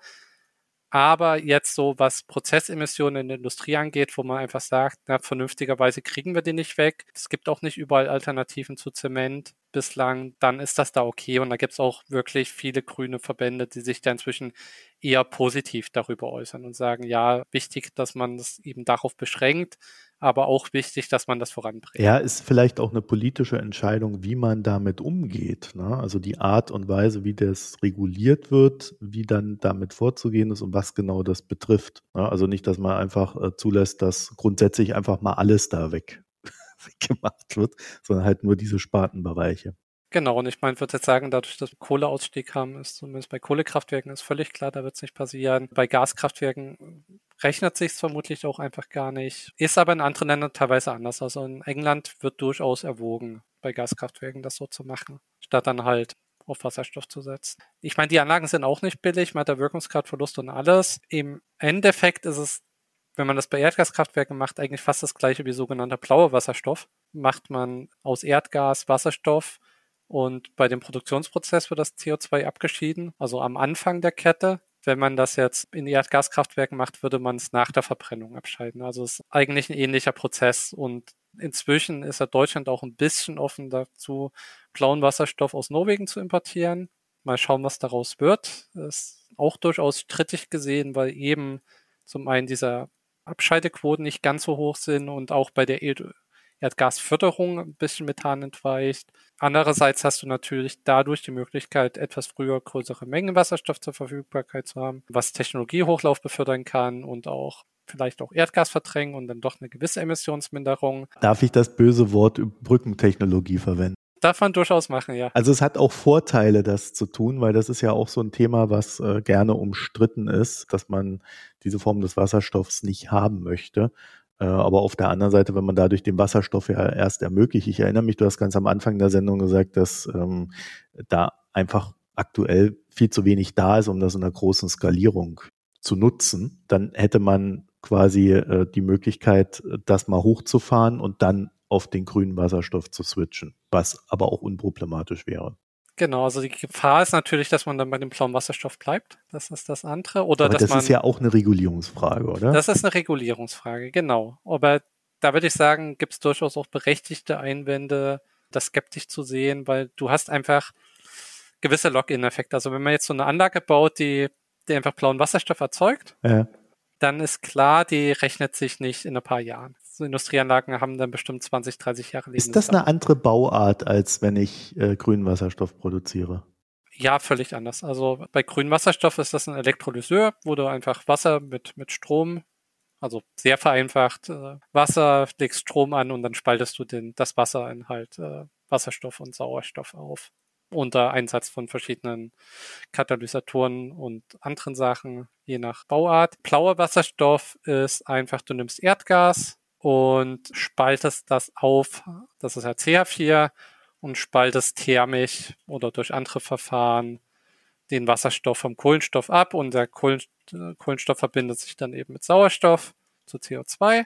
Aber jetzt so, was Prozessemissionen in der Industrie angeht, wo man einfach sagt, na, vernünftigerweise kriegen wir die nicht weg. Es gibt auch nicht überall Alternativen zu Zement bislang, dann ist das da okay. Und da gibt es auch wirklich viele grüne Verbände, die sich da inzwischen eher positiv darüber äußern und sagen, ja, wichtig, dass man es eben darauf beschränkt, aber auch wichtig, dass man das voranbringt. Ja, ist vielleicht auch eine politische Entscheidung, wie man damit umgeht. Ne? Also die Art und Weise, wie das reguliert wird, wie dann damit vorzugehen ist und was genau das betrifft. Ne? Also nicht, dass man einfach äh, zulässt, dass grundsätzlich einfach mal alles da weg gemacht wird, sondern halt nur diese Spartenbereiche. Genau, und ich meine, ich würde jetzt sagen, dadurch, dass wir Kohleausstieg haben, ist zumindest bei Kohlekraftwerken ist völlig klar, da wird es nicht passieren. Bei Gaskraftwerken rechnet sich vermutlich auch einfach gar nicht. Ist aber in anderen Ländern teilweise anders. Also in England wird durchaus erwogen, bei Gaskraftwerken das so zu machen, statt dann halt auf Wasserstoff zu setzen. Ich meine, die Anlagen sind auch nicht billig, man hat da Wirkungsgradverlust und alles. Im Endeffekt ist es wenn man das bei Erdgaskraftwerken macht, eigentlich fast das gleiche wie sogenannter blauer Wasserstoff. Macht man aus Erdgas Wasserstoff und bei dem Produktionsprozess wird das CO2 abgeschieden, also am Anfang der Kette. Wenn man das jetzt in Erdgaskraftwerken macht, würde man es nach der Verbrennung abscheiden. Also es ist eigentlich ein ähnlicher Prozess und inzwischen ist ja Deutschland auch ein bisschen offen dazu, blauen Wasserstoff aus Norwegen zu importieren. Mal schauen, was daraus wird. Das ist auch durchaus strittig gesehen, weil eben zum einen dieser Abscheidequoten nicht ganz so hoch sind und auch bei der Erdgasförderung ein bisschen Methan entweicht. Andererseits hast du natürlich dadurch die Möglichkeit, etwas früher größere Mengen Wasserstoff zur Verfügbarkeit zu haben, was Technologiehochlauf befördern kann und auch vielleicht auch Erdgas verdrängen und dann doch eine gewisse Emissionsminderung. Darf ich das böse Wort Brückentechnologie verwenden? Darf man durchaus machen, ja. Also es hat auch Vorteile, das zu tun, weil das ist ja auch so ein Thema, was äh, gerne umstritten ist, dass man diese Form des Wasserstoffs nicht haben möchte. Äh, aber auf der anderen Seite, wenn man dadurch den Wasserstoff ja erst ermöglicht, ich erinnere mich, du hast ganz am Anfang der Sendung gesagt, dass ähm, da einfach aktuell viel zu wenig da ist, um das in einer großen Skalierung zu nutzen, dann hätte man quasi äh, die Möglichkeit, das mal hochzufahren und dann auf den grünen Wasserstoff zu switchen, was aber auch unproblematisch wäre. Genau, also die Gefahr ist natürlich, dass man dann bei dem blauen Wasserstoff bleibt. Das ist das andere. Oder Aber dass das man, ist ja auch eine Regulierungsfrage, oder? Das ist eine Regulierungsfrage, genau. Aber da würde ich sagen, gibt es durchaus auch berechtigte Einwände, das skeptisch zu sehen, weil du hast einfach gewisse Login-Effekte. Also wenn man jetzt so eine Anlage baut, die, die einfach blauen Wasserstoff erzeugt, ja. dann ist klar, die rechnet sich nicht in ein paar Jahren so Industrieanlagen haben dann bestimmt 20, 30 Jahre Lebensdauer. Ist das eine andere Bauart, als wenn ich äh, grünen Wasserstoff produziere? Ja, völlig anders. Also bei grünem Wasserstoff ist das ein Elektrolyseur, wo du einfach Wasser mit, mit Strom, also sehr vereinfacht, äh, Wasser, legst Strom an und dann spaltest du den, das Wasser in halt äh, Wasserstoff und Sauerstoff auf. Unter Einsatz von verschiedenen Katalysatoren und anderen Sachen, je nach Bauart. Blauer Wasserstoff ist einfach, du nimmst Erdgas, und spaltest das auf, das ist ja CH4, und spaltest thermisch oder durch andere Verfahren den Wasserstoff vom Kohlenstoff ab und der Kohlenstoff verbindet sich dann eben mit Sauerstoff zu CO2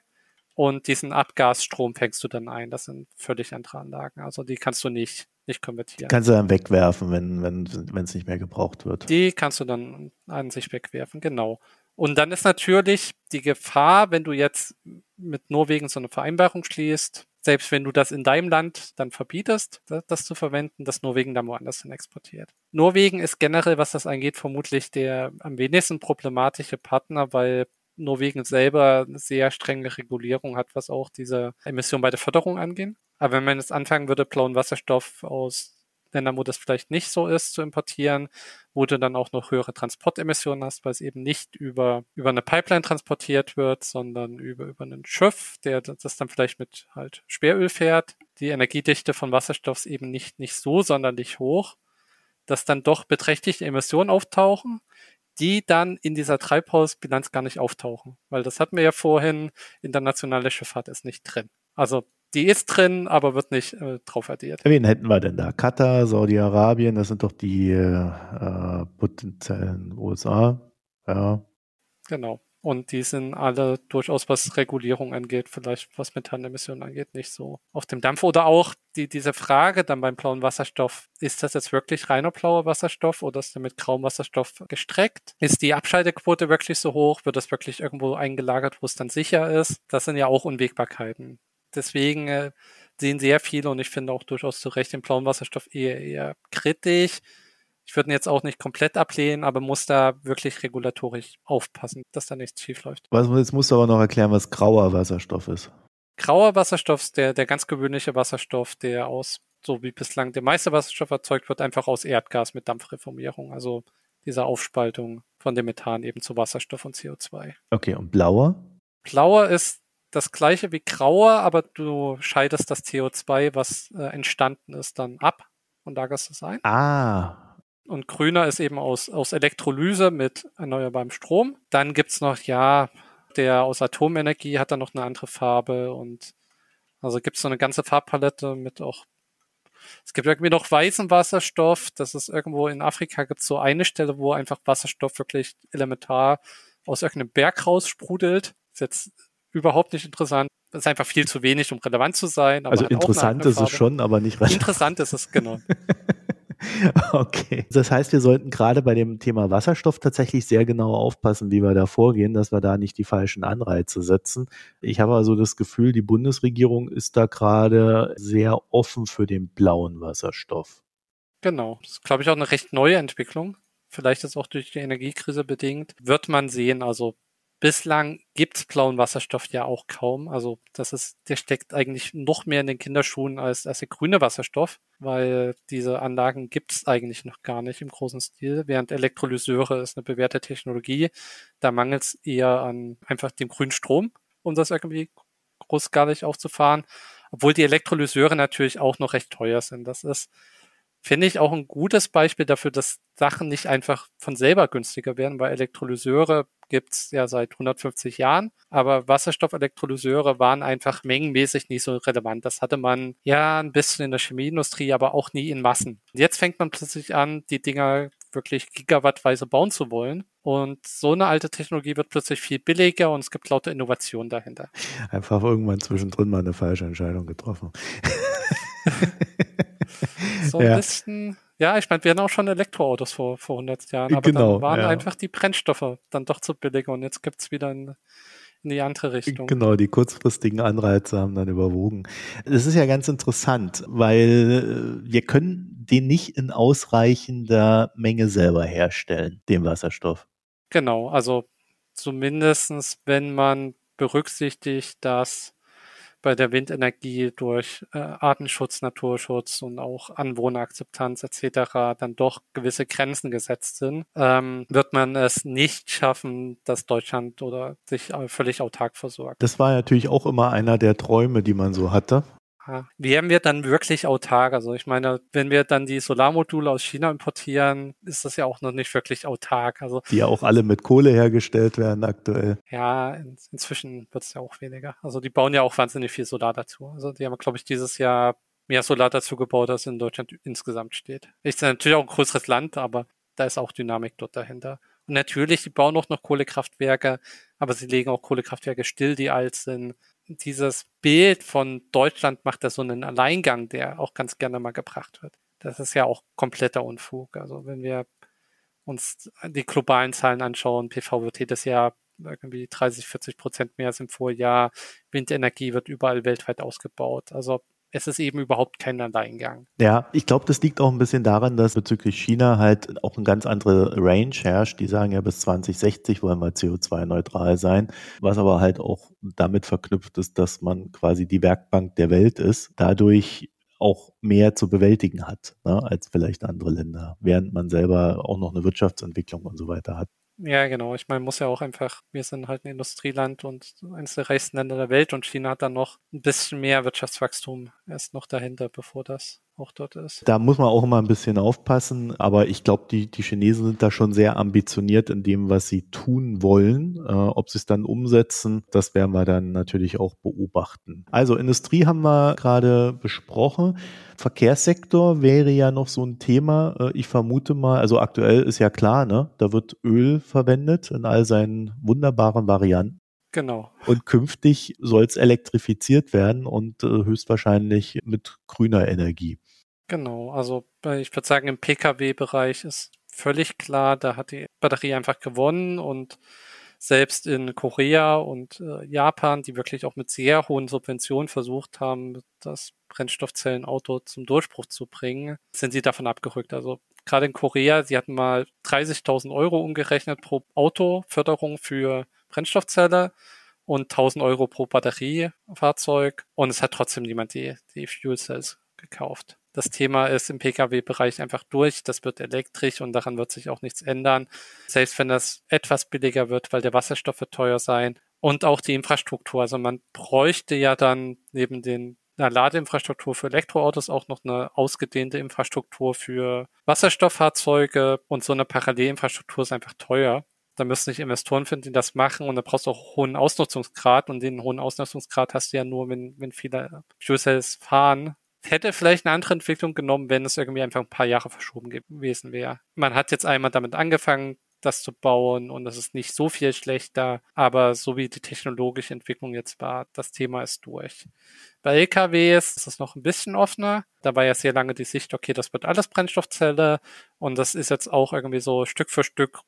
und diesen Abgasstrom fängst du dann ein. Das sind völlig andere Anlagen. Also die kannst du nicht, nicht konvertieren. Die kannst du dann wegwerfen, wenn wenn wenn, es nicht mehr gebraucht wird. Die kannst du dann an sich wegwerfen, genau. Und dann ist natürlich die Gefahr, wenn du jetzt mit Norwegen so eine Vereinbarung schließt, selbst wenn du das in deinem Land dann verbietest, das zu verwenden, dass Norwegen dann woanders hin exportiert. Norwegen ist generell, was das angeht, vermutlich der am wenigsten problematische Partner, weil Norwegen selber eine sehr strenge Regulierung hat, was auch diese Emission bei der Förderung angeht. Aber wenn man jetzt anfangen würde, blauen Wasserstoff aus Ländern, wo das vielleicht nicht so ist, zu importieren, wo du dann auch noch höhere Transportemissionen hast, weil es eben nicht über, über eine Pipeline transportiert wird, sondern über, über einen Schiff, der das dann vielleicht mit halt Schweröl fährt. Die Energiedichte von Wasserstoff ist eben nicht, nicht so sonderlich hoch, dass dann doch beträchtliche Emissionen auftauchen, die dann in dieser Treibhausbilanz gar nicht auftauchen. Weil das hatten wir ja vorhin, internationale Schifffahrt ist nicht drin. Also die ist drin, aber wird nicht äh, drauf addiert. Wen hätten wir denn da? Katar, Saudi-Arabien, das sind doch die äh, potenziellen USA. Ja. Genau. Und die sind alle durchaus, was Regulierung angeht, vielleicht was Methanemissionen angeht, nicht so auf dem Dampf. Oder auch die, diese Frage dann beim blauen Wasserstoff, ist das jetzt wirklich reiner blauer Wasserstoff oder ist der mit grauem Wasserstoff gestreckt? Ist die Abscheidequote wirklich so hoch? Wird das wirklich irgendwo eingelagert, wo es dann sicher ist? Das sind ja auch Unwägbarkeiten deswegen äh, sehen sehr viele und ich finde auch durchaus zu Recht den blauen Wasserstoff eher, eher kritisch. Ich würde ihn jetzt auch nicht komplett ablehnen, aber muss da wirklich regulatorisch aufpassen, dass da nichts schief läuft. jetzt musst du aber noch erklären, was grauer Wasserstoff ist. Grauer Wasserstoff ist der, der ganz gewöhnliche Wasserstoff, der aus, so wie bislang der meiste Wasserstoff erzeugt wird, einfach aus Erdgas mit Dampfreformierung. Also dieser Aufspaltung von dem Methan eben zu Wasserstoff und CO2. Okay, und blauer? Blauer ist das gleiche wie grauer, aber du scheidest das CO2, was äh, entstanden ist, dann ab und lagerst es ein. Ah. Und grüner ist eben aus, aus Elektrolyse mit erneuerbarem Strom. Dann gibt's noch, ja, der aus Atomenergie hat dann noch eine andere Farbe und also gibt's so eine ganze Farbpalette mit auch es gibt irgendwie noch weißen Wasserstoff. Das ist irgendwo in Afrika gibt es so eine Stelle, wo einfach Wasserstoff wirklich elementar aus irgendeinem Berg raussprudelt. Ist jetzt überhaupt nicht interessant. Das ist einfach viel zu wenig, um relevant zu sein. also interessant ist es schon, aber nicht relevant. Interessant ist es, genau. Okay. Das heißt, wir sollten gerade bei dem Thema Wasserstoff tatsächlich sehr genau aufpassen, wie wir da vorgehen, dass wir da nicht die falschen Anreize setzen. Ich habe also das Gefühl, die Bundesregierung ist da gerade sehr offen für den blauen Wasserstoff. Genau. Das ist, glaube ich, auch eine recht neue Entwicklung. Vielleicht ist auch durch die Energiekrise bedingt. Wird man sehen. Also Bislang gibt's blauen Wasserstoff ja auch kaum. Also das ist, der steckt eigentlich noch mehr in den Kinderschuhen als, als der grüne Wasserstoff, weil diese Anlagen gibt's eigentlich noch gar nicht im großen Stil. Während Elektrolyseure ist eine bewährte Technologie. Da mangelt's eher an einfach dem grünen Strom, um das irgendwie großskalig aufzufahren. Obwohl die Elektrolyseure natürlich auch noch recht teuer sind. Das ist finde ich auch ein gutes Beispiel dafür, dass Sachen nicht einfach von selber günstiger werden, weil Elektrolyseure gibt's ja seit 150 Jahren, aber Wasserstoffelektrolyseure waren einfach mengenmäßig nicht so relevant. Das hatte man ja ein bisschen in der Chemieindustrie, aber auch nie in Massen. Jetzt fängt man plötzlich an, die Dinger wirklich gigawattweise bauen zu wollen. Und so eine alte Technologie wird plötzlich viel billiger und es gibt lauter Innovationen dahinter. Einfach irgendwann zwischendrin mal eine falsche Entscheidung getroffen. so ein ja. bisschen, ja, ich meine, wir hatten auch schon Elektroautos vor, vor 100 Jahren, aber genau, dann waren ja. einfach die Brennstoffe dann doch zu billig und jetzt gibt es wieder in, in die andere Richtung. Genau, die kurzfristigen Anreize haben dann überwogen. Das ist ja ganz interessant, weil äh, wir können den nicht in ausreichender Menge selber herstellen, den Wasserstoff. Genau, also zumindestens, wenn man berücksichtigt, dass bei der Windenergie durch äh, Artenschutz, Naturschutz und auch Anwohnerakzeptanz etc. dann doch gewisse Grenzen gesetzt sind, ähm, wird man es nicht schaffen, dass Deutschland oder sich völlig autark versorgt. Das war natürlich auch immer einer der Träume, die man so hatte. Wären wir dann wirklich autark? Also ich meine, wenn wir dann die Solarmodule aus China importieren, ist das ja auch noch nicht wirklich autark. Also die ja auch alle mit Kohle hergestellt werden aktuell. Ja, in, inzwischen wird es ja auch weniger. Also die bauen ja auch wahnsinnig viel Solar dazu. Also die haben, glaube ich, dieses Jahr mehr Solar dazu gebaut, als in Deutschland insgesamt steht. Ist natürlich auch ein größeres Land, aber da ist auch Dynamik dort dahinter. Und natürlich, die bauen auch noch Kohlekraftwerke, aber sie legen auch Kohlekraftwerke still, die alt sind dieses Bild von Deutschland macht da so einen Alleingang, der auch ganz gerne mal gebracht wird. Das ist ja auch kompletter Unfug. Also wenn wir uns die globalen Zahlen anschauen, PV wird jedes Jahr irgendwie 30, 40 Prozent mehr als im Vorjahr. Windenergie wird überall weltweit ausgebaut. Also es ist eben überhaupt kein Alleingang. Ja, ich glaube, das liegt auch ein bisschen daran, dass bezüglich China halt auch eine ganz andere Range herrscht. Die sagen ja, bis 2060 wollen wir CO2-neutral sein, was aber halt auch damit verknüpft ist, dass man quasi die Werkbank der Welt ist, dadurch auch mehr zu bewältigen hat ne, als vielleicht andere Länder, während man selber auch noch eine Wirtschaftsentwicklung und so weiter hat. Ja, genau. Ich meine, muss ja auch einfach, wir sind halt ein Industrieland und eines der reichsten Länder der Welt und China hat dann noch ein bisschen mehr Wirtschaftswachstum erst noch dahinter, bevor das auch dort ist. Da muss man auch immer ein bisschen aufpassen, aber ich glaube, die, die Chinesen sind da schon sehr ambitioniert in dem, was sie tun wollen. Äh, ob sie es dann umsetzen, das werden wir dann natürlich auch beobachten. Also Industrie haben wir gerade besprochen. Verkehrssektor wäre ja noch so ein Thema. Äh, ich vermute mal, also aktuell ist ja klar, ne, da wird Öl verwendet in all seinen wunderbaren Varianten. Genau. Und künftig soll es elektrifiziert werden und äh, höchstwahrscheinlich mit grüner Energie. Genau, also ich würde sagen, im Pkw-Bereich ist völlig klar, da hat die Batterie einfach gewonnen und selbst in Korea und äh, Japan, die wirklich auch mit sehr hohen Subventionen versucht haben, das Brennstoffzellenauto zum Durchbruch zu bringen, sind sie davon abgerückt. Also gerade in Korea, sie hatten mal 30.000 Euro umgerechnet pro Auto Förderung für Brennstoffzelle und 1000 Euro pro Batteriefahrzeug und es hat trotzdem niemand die, die Fuel Cells gekauft. Das Thema ist im Pkw-Bereich einfach durch. Das wird elektrisch und daran wird sich auch nichts ändern. Selbst wenn das etwas billiger wird, weil der Wasserstoff wird teuer sein und auch die Infrastruktur. Also man bräuchte ja dann neben den einer Ladeinfrastruktur für Elektroautos auch noch eine ausgedehnte Infrastruktur für Wasserstofffahrzeuge und so eine Parallelinfrastruktur ist einfach teuer. Da müssen sich Investoren finden, die das machen und da brauchst du auch hohen Ausnutzungsgrad und den hohen Ausnutzungsgrad hast du ja nur, wenn, wenn viele Fuel Cells fahren. Hätte vielleicht eine andere Entwicklung genommen, wenn es irgendwie einfach ein paar Jahre verschoben gewesen wäre. Man hat jetzt einmal damit angefangen, das zu bauen und es ist nicht so viel schlechter, aber so wie die technologische Entwicklung jetzt war, das Thema ist durch. Bei LKWs ist es noch ein bisschen offener. Da war ja sehr lange die Sicht, okay, das wird alles Brennstoffzelle und das ist jetzt auch irgendwie so Stück für Stück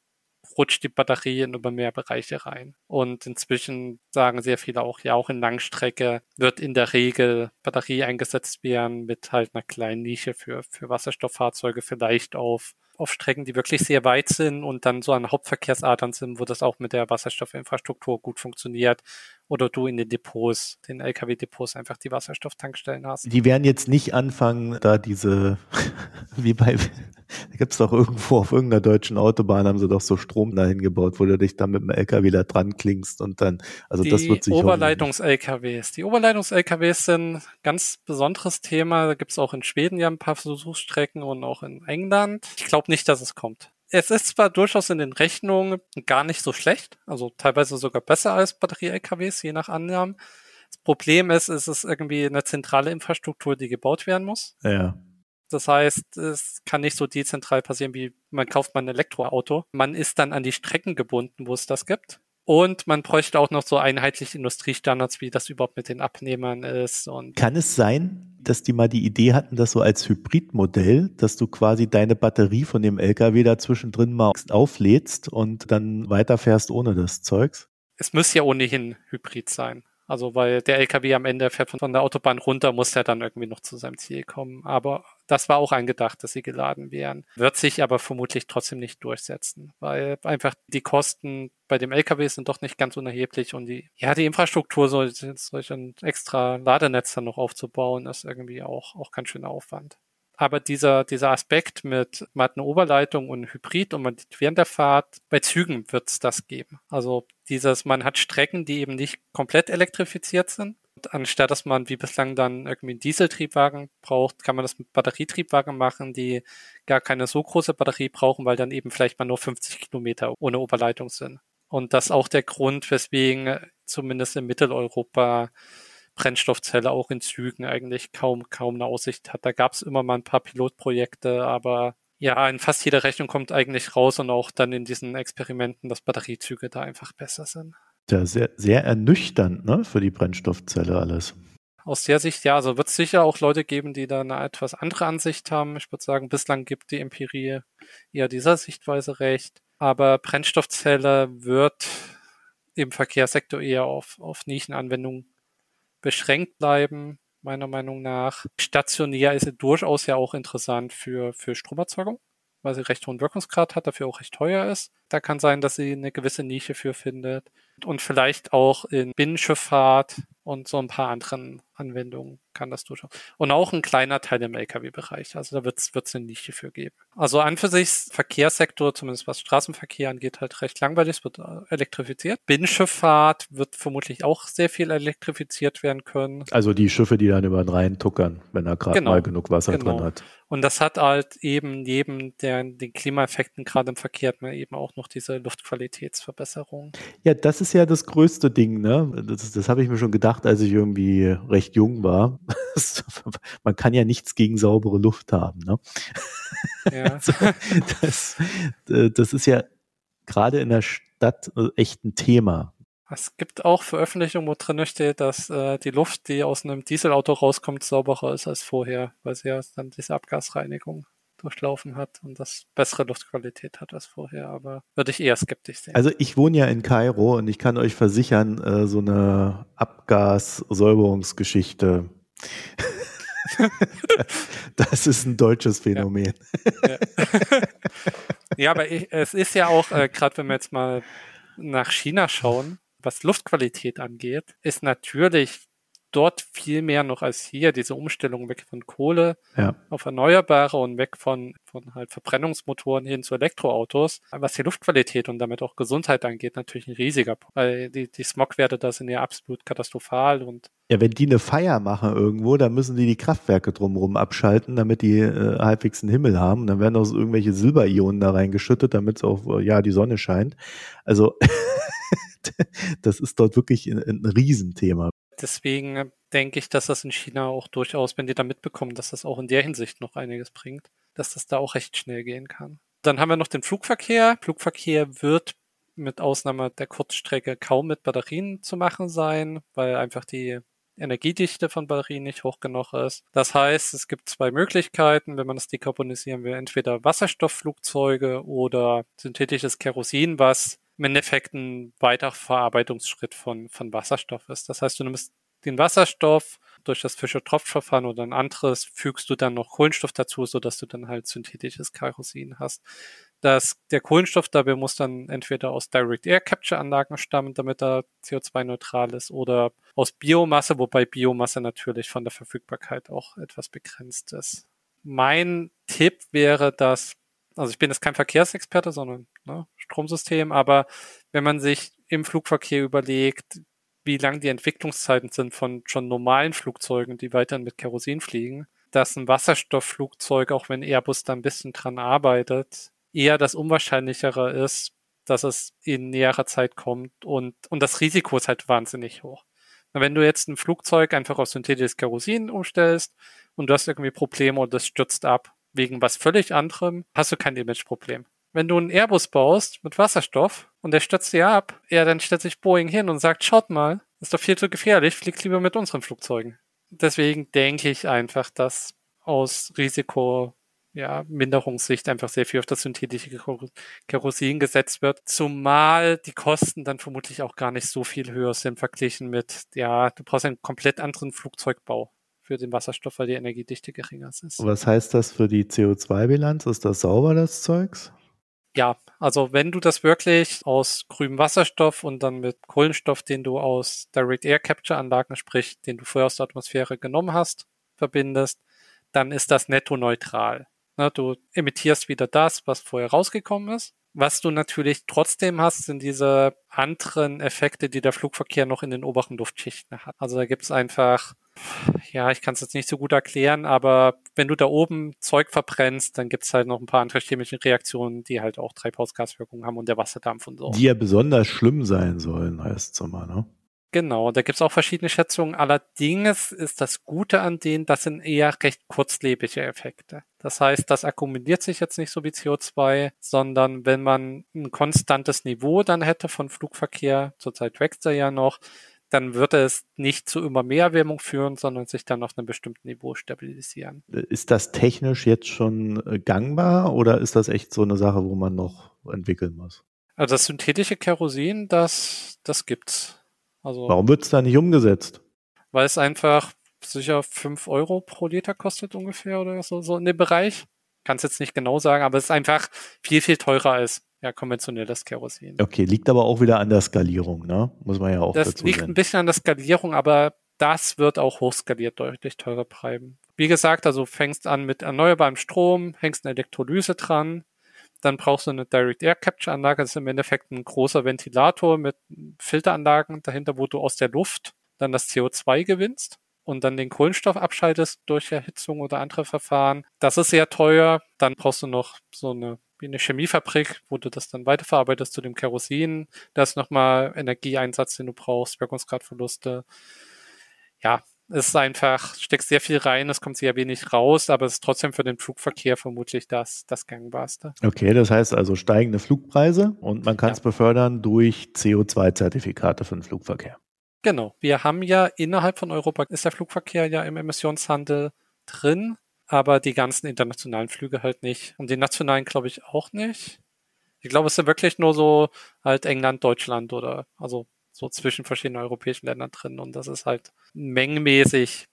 rutscht die Batterie in über mehr Bereiche rein. Und inzwischen sagen sehr viele auch, ja, auch in Langstrecke wird in der Regel Batterie eingesetzt werden mit halt einer kleinen Nische für, für Wasserstofffahrzeuge, vielleicht auf auf Strecken, die wirklich sehr weit sind und dann so an Hauptverkehrsadern sind, wo das auch mit der Wasserstoffinfrastruktur gut funktioniert oder du in den Depots, den LKW-Depots einfach die Wasserstofftankstellen hast. Die werden jetzt nicht anfangen, da diese, wie bei, da gibt es doch irgendwo auf irgendeiner deutschen Autobahn, haben sie doch so Strom dahin gebaut, wo du dich dann mit dem LKW da dran klingst und dann, also die das wird sich Oberleitungs-LKWs. Die Oberleitungs-LKWs sind ein ganz besonderes Thema. Da gibt es auch in Schweden ja ein paar Versuchsstrecken und auch in England. Ich glaube nicht, dass es kommt es ist zwar durchaus in den Rechnungen gar nicht so schlecht, also teilweise sogar besser als Batterie-LKWs, je nach Annahmen. Das Problem ist, es ist irgendwie eine zentrale Infrastruktur, die gebaut werden muss. Ja. Das heißt, es kann nicht so dezentral passieren, wie man kauft mal ein Elektroauto. Man ist dann an die Strecken gebunden, wo es das gibt. Und man bräuchte auch noch so einheitliche Industriestandards, wie das überhaupt mit den Abnehmern ist. Und Kann es sein, dass die mal die Idee hatten, das so als Hybridmodell, dass du quasi deine Batterie von dem LKW da zwischendrin mal auflädst und dann weiterfährst ohne das Zeugs? Es muss ja ohnehin Hybrid sein. Also weil der LKW am Ende fährt von der Autobahn runter, muss er dann irgendwie noch zu seinem Ziel kommen. Aber das war auch angedacht, dass sie geladen wären. Wird sich aber vermutlich trotzdem nicht durchsetzen, weil einfach die Kosten bei dem LKW sind doch nicht ganz unerheblich und die, ja, die Infrastruktur, so, solch ein extra Ladenetz dann noch aufzubauen, ist irgendwie auch, auch ganz schöner Aufwand. Aber dieser, dieser Aspekt mit, man hat eine Oberleitung und Hybrid und man während der Fahrt, bei Zügen wird es das geben. Also dieses, man hat Strecken, die eben nicht komplett elektrifiziert sind. Anstatt dass man wie bislang dann irgendwie einen Dieseltriebwagen braucht, kann man das mit Batterietriebwagen machen, die gar keine so große Batterie brauchen, weil dann eben vielleicht mal nur 50 Kilometer ohne Oberleitung sind. Und das ist auch der Grund, weswegen zumindest in Mitteleuropa Brennstoffzelle auch in Zügen eigentlich kaum, kaum eine Aussicht hat. Da gab es immer mal ein paar Pilotprojekte, aber ja, in fast jeder Rechnung kommt eigentlich raus und auch dann in diesen Experimenten, dass Batteriezüge da einfach besser sind. Ja, sehr, sehr ernüchternd, ne, für die Brennstoffzelle alles. Aus der Sicht, ja, also wird es sicher auch Leute geben, die da eine etwas andere Ansicht haben. Ich würde sagen, bislang gibt die Empirie eher dieser Sichtweise recht. Aber Brennstoffzelle wird im Verkehrssektor eher auf, auf Nischenanwendungen beschränkt bleiben, meiner Meinung nach. Stationär ist sie durchaus ja auch interessant für, für Stromerzeugung, weil sie recht hohen Wirkungsgrad hat, dafür auch recht teuer ist. Da kann sein, dass sie eine gewisse Nische für findet. Und vielleicht auch in Binnenschifffahrt und so ein paar anderen Anwendungen kann das durchaus. Und auch ein kleiner Teil im Lkw-Bereich. Also da wird es eine Nische für geben. Also an für sich Verkehrssektor, zumindest was Straßenverkehr angeht, halt recht langweilig. Es wird äh, elektrifiziert. Binnenschifffahrt wird vermutlich auch sehr viel elektrifiziert werden können. Also die Schiffe, die dann über den Rhein tuckern, wenn er gerade genau. mal genug Wasser genau. drin hat. Und das hat halt eben neben der, den Klimaeffekten gerade im Verkehr eben auch noch diese Luftqualitätsverbesserung. Ja, das ist ja das größte Ding, ne? Das, das habe ich mir schon gedacht, als ich irgendwie recht jung war. Man kann ja nichts gegen saubere Luft haben, ne? Ja. also, das, äh, das ist ja gerade in der Stadt äh, echt ein Thema. Es gibt auch Veröffentlichungen, wo drin steht, dass äh, die Luft, die aus einem Dieselauto rauskommt, sauberer ist als vorher, weil sie ja dann diese Abgasreinigung durchlaufen hat und das bessere Luftqualität hat als vorher, aber würde ich eher skeptisch sehen. Also ich wohne ja in Kairo und ich kann euch versichern, äh, so eine Abgassäuberungsgeschichte, das ist ein deutsches Phänomen. Ja, ja. aber ich, es ist ja auch, äh, gerade wenn wir jetzt mal nach China schauen, was Luftqualität angeht, ist natürlich dort viel mehr noch als hier diese Umstellung weg von Kohle ja. auf Erneuerbare und weg von, von halt Verbrennungsmotoren hin zu Elektroautos. Was die Luftqualität und damit auch Gesundheit angeht, natürlich ein riesiger Punkt. Weil die, die Smogwerte da sind ja absolut katastrophal und ja, wenn die eine Feier machen irgendwo, dann müssen die die Kraftwerke drumherum abschalten, damit die äh, halbwegs einen Himmel haben. Und dann werden auch so irgendwelche Silberionen da reingeschüttet, damit es auch, äh, ja, die Sonne scheint. Also, das ist dort wirklich ein, ein Riesenthema. Deswegen denke ich, dass das in China auch durchaus, wenn die da mitbekommen, dass das auch in der Hinsicht noch einiges bringt, dass das da auch recht schnell gehen kann. Dann haben wir noch den Flugverkehr. Flugverkehr wird mit Ausnahme der Kurzstrecke kaum mit Batterien zu machen sein, weil einfach die Energiedichte von Batterien nicht hoch genug ist. Das heißt, es gibt zwei Möglichkeiten, wenn man das dekarbonisieren will. Entweder Wasserstoffflugzeuge oder synthetisches Kerosin, was im Endeffekt ein weiterer Verarbeitungsschritt von, von Wasserstoff ist. Das heißt, du nimmst den Wasserstoff durch das Fischer-Tropsch-Verfahren oder ein anderes fügst du dann noch Kohlenstoff dazu, sodass du dann halt synthetisches Kerosin hast. Das, der Kohlenstoff dabei muss dann entweder aus Direct Air Capture Anlagen stammen, damit er CO2-neutral ist, oder aus Biomasse, wobei Biomasse natürlich von der Verfügbarkeit auch etwas begrenzt ist. Mein Tipp wäre, dass, also ich bin jetzt kein Verkehrsexperte, sondern ne, Stromsystem, aber wenn man sich im Flugverkehr überlegt, wie lang die Entwicklungszeiten sind von schon normalen Flugzeugen, die weiterhin mit Kerosin fliegen, dass ein Wasserstoffflugzeug, auch wenn Airbus da ein bisschen dran arbeitet, eher das Unwahrscheinlichere ist, dass es in näherer Zeit kommt und, und das Risiko ist halt wahnsinnig hoch. Wenn du jetzt ein Flugzeug einfach auf synthetisches Kerosin umstellst und du hast irgendwie Probleme und das stürzt ab wegen was völlig anderem, hast du kein Image-Problem wenn du einen Airbus baust mit Wasserstoff und der stürzt dir ab, ja, dann stellt sich Boeing hin und sagt, schaut mal, ist doch viel zu gefährlich, fliegt lieber mit unseren Flugzeugen. Deswegen denke ich einfach, dass aus Risiko ja, Minderungssicht einfach sehr viel auf das synthetische Kerosin gesetzt wird, zumal die Kosten dann vermutlich auch gar nicht so viel höher sind verglichen mit, ja, du brauchst einen komplett anderen Flugzeugbau für den Wasserstoff, weil die Energiedichte geringer ist. Was heißt das für die CO2-Bilanz? Ist das sauber, das Zeugs? Ja, also wenn du das wirklich aus grünem Wasserstoff und dann mit Kohlenstoff, den du aus Direct Air Capture Anlagen, sprich, den du vorher aus der Atmosphäre genommen hast, verbindest, dann ist das netto neutral. Ne, du emittierst wieder das, was vorher rausgekommen ist. Was du natürlich trotzdem hast, sind diese anderen Effekte, die der Flugverkehr noch in den oberen Luftschichten hat. Also da gibt es einfach ja, ich kann es jetzt nicht so gut erklären, aber wenn du da oben Zeug verbrennst, dann gibt es halt noch ein paar andere chemische Reaktionen, die halt auch Treibhausgaswirkungen haben und der Wasserdampf und so. Die ja besonders schlimm sein sollen, heißt es immer, ne? Genau, da gibt es auch verschiedene Schätzungen. Allerdings ist das Gute an denen, das sind eher recht kurzlebige Effekte. Das heißt, das akkumuliert sich jetzt nicht so wie CO2, sondern wenn man ein konstantes Niveau dann hätte von Flugverkehr, zurzeit wächst er ja noch, dann würde es nicht zu immer mehr Erwärmung führen, sondern sich dann auf einem bestimmten Niveau stabilisieren. Ist das technisch jetzt schon äh, gangbar oder ist das echt so eine Sache, wo man noch entwickeln muss? Also das synthetische Kerosin, das, das gibt's. Also, Warum wird es da nicht umgesetzt? Weil es einfach sicher 5 Euro pro Liter kostet ungefähr oder so, so in dem Bereich. Kann es jetzt nicht genau sagen, aber es ist einfach viel, viel teurer ist ja, konventionelles Kerosin. Okay, liegt aber auch wieder an der Skalierung, ne? Muss man ja auch das dazu liegt ein bisschen an der Skalierung, aber das wird auch hochskaliert deutlich teurer bleiben. Wie gesagt, also fängst an mit erneuerbarem Strom, hängst eine Elektrolyse dran, dann brauchst du eine Direct Air Capture Anlage, das ist im Endeffekt ein großer Ventilator mit Filteranlagen dahinter, wo du aus der Luft dann das CO2 gewinnst und dann den Kohlenstoff abschaltest durch Erhitzung oder andere Verfahren. Das ist sehr teuer. Dann brauchst du noch so eine eine Chemiefabrik, wo du das dann weiterverarbeitest zu dem Kerosin. Da ist nochmal Energieeinsatz, den du brauchst, Wirkungsgradverluste. Ja, es ist einfach, steckst sehr viel rein, es kommt sehr wenig raus, aber es ist trotzdem für den Flugverkehr vermutlich das, das gangbarste. Okay, das heißt also steigende Flugpreise und man kann es ja. befördern durch CO2-Zertifikate für den Flugverkehr. Genau. Wir haben ja innerhalb von Europa ist der Flugverkehr ja im Emissionshandel drin aber die ganzen internationalen Flüge halt nicht. Und die nationalen glaube ich auch nicht. Ich glaube, es sind wirklich nur so halt England, Deutschland oder also so zwischen verschiedenen europäischen Ländern drin. Und das ist halt mengenmäßig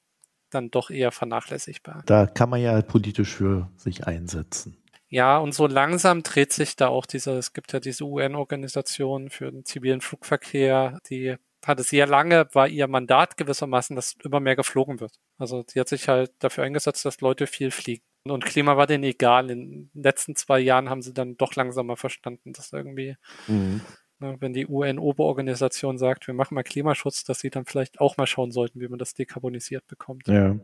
dann doch eher vernachlässigbar. Da kann man ja politisch für sich einsetzen. Ja, und so langsam dreht sich da auch diese, es gibt ja diese UN-Organisation für den zivilen Flugverkehr, die hatte sehr lange, war ihr Mandat gewissermaßen, dass immer mehr geflogen wird. Also sie hat sich halt dafür eingesetzt, dass Leute viel fliegen. Und Klima war denen egal. In den letzten zwei Jahren haben sie dann doch langsamer verstanden, dass irgendwie, mhm. ne, wenn die UN-Oberorganisation sagt, wir machen mal Klimaschutz, dass sie dann vielleicht auch mal schauen sollten, wie man das dekarbonisiert bekommt. Ja.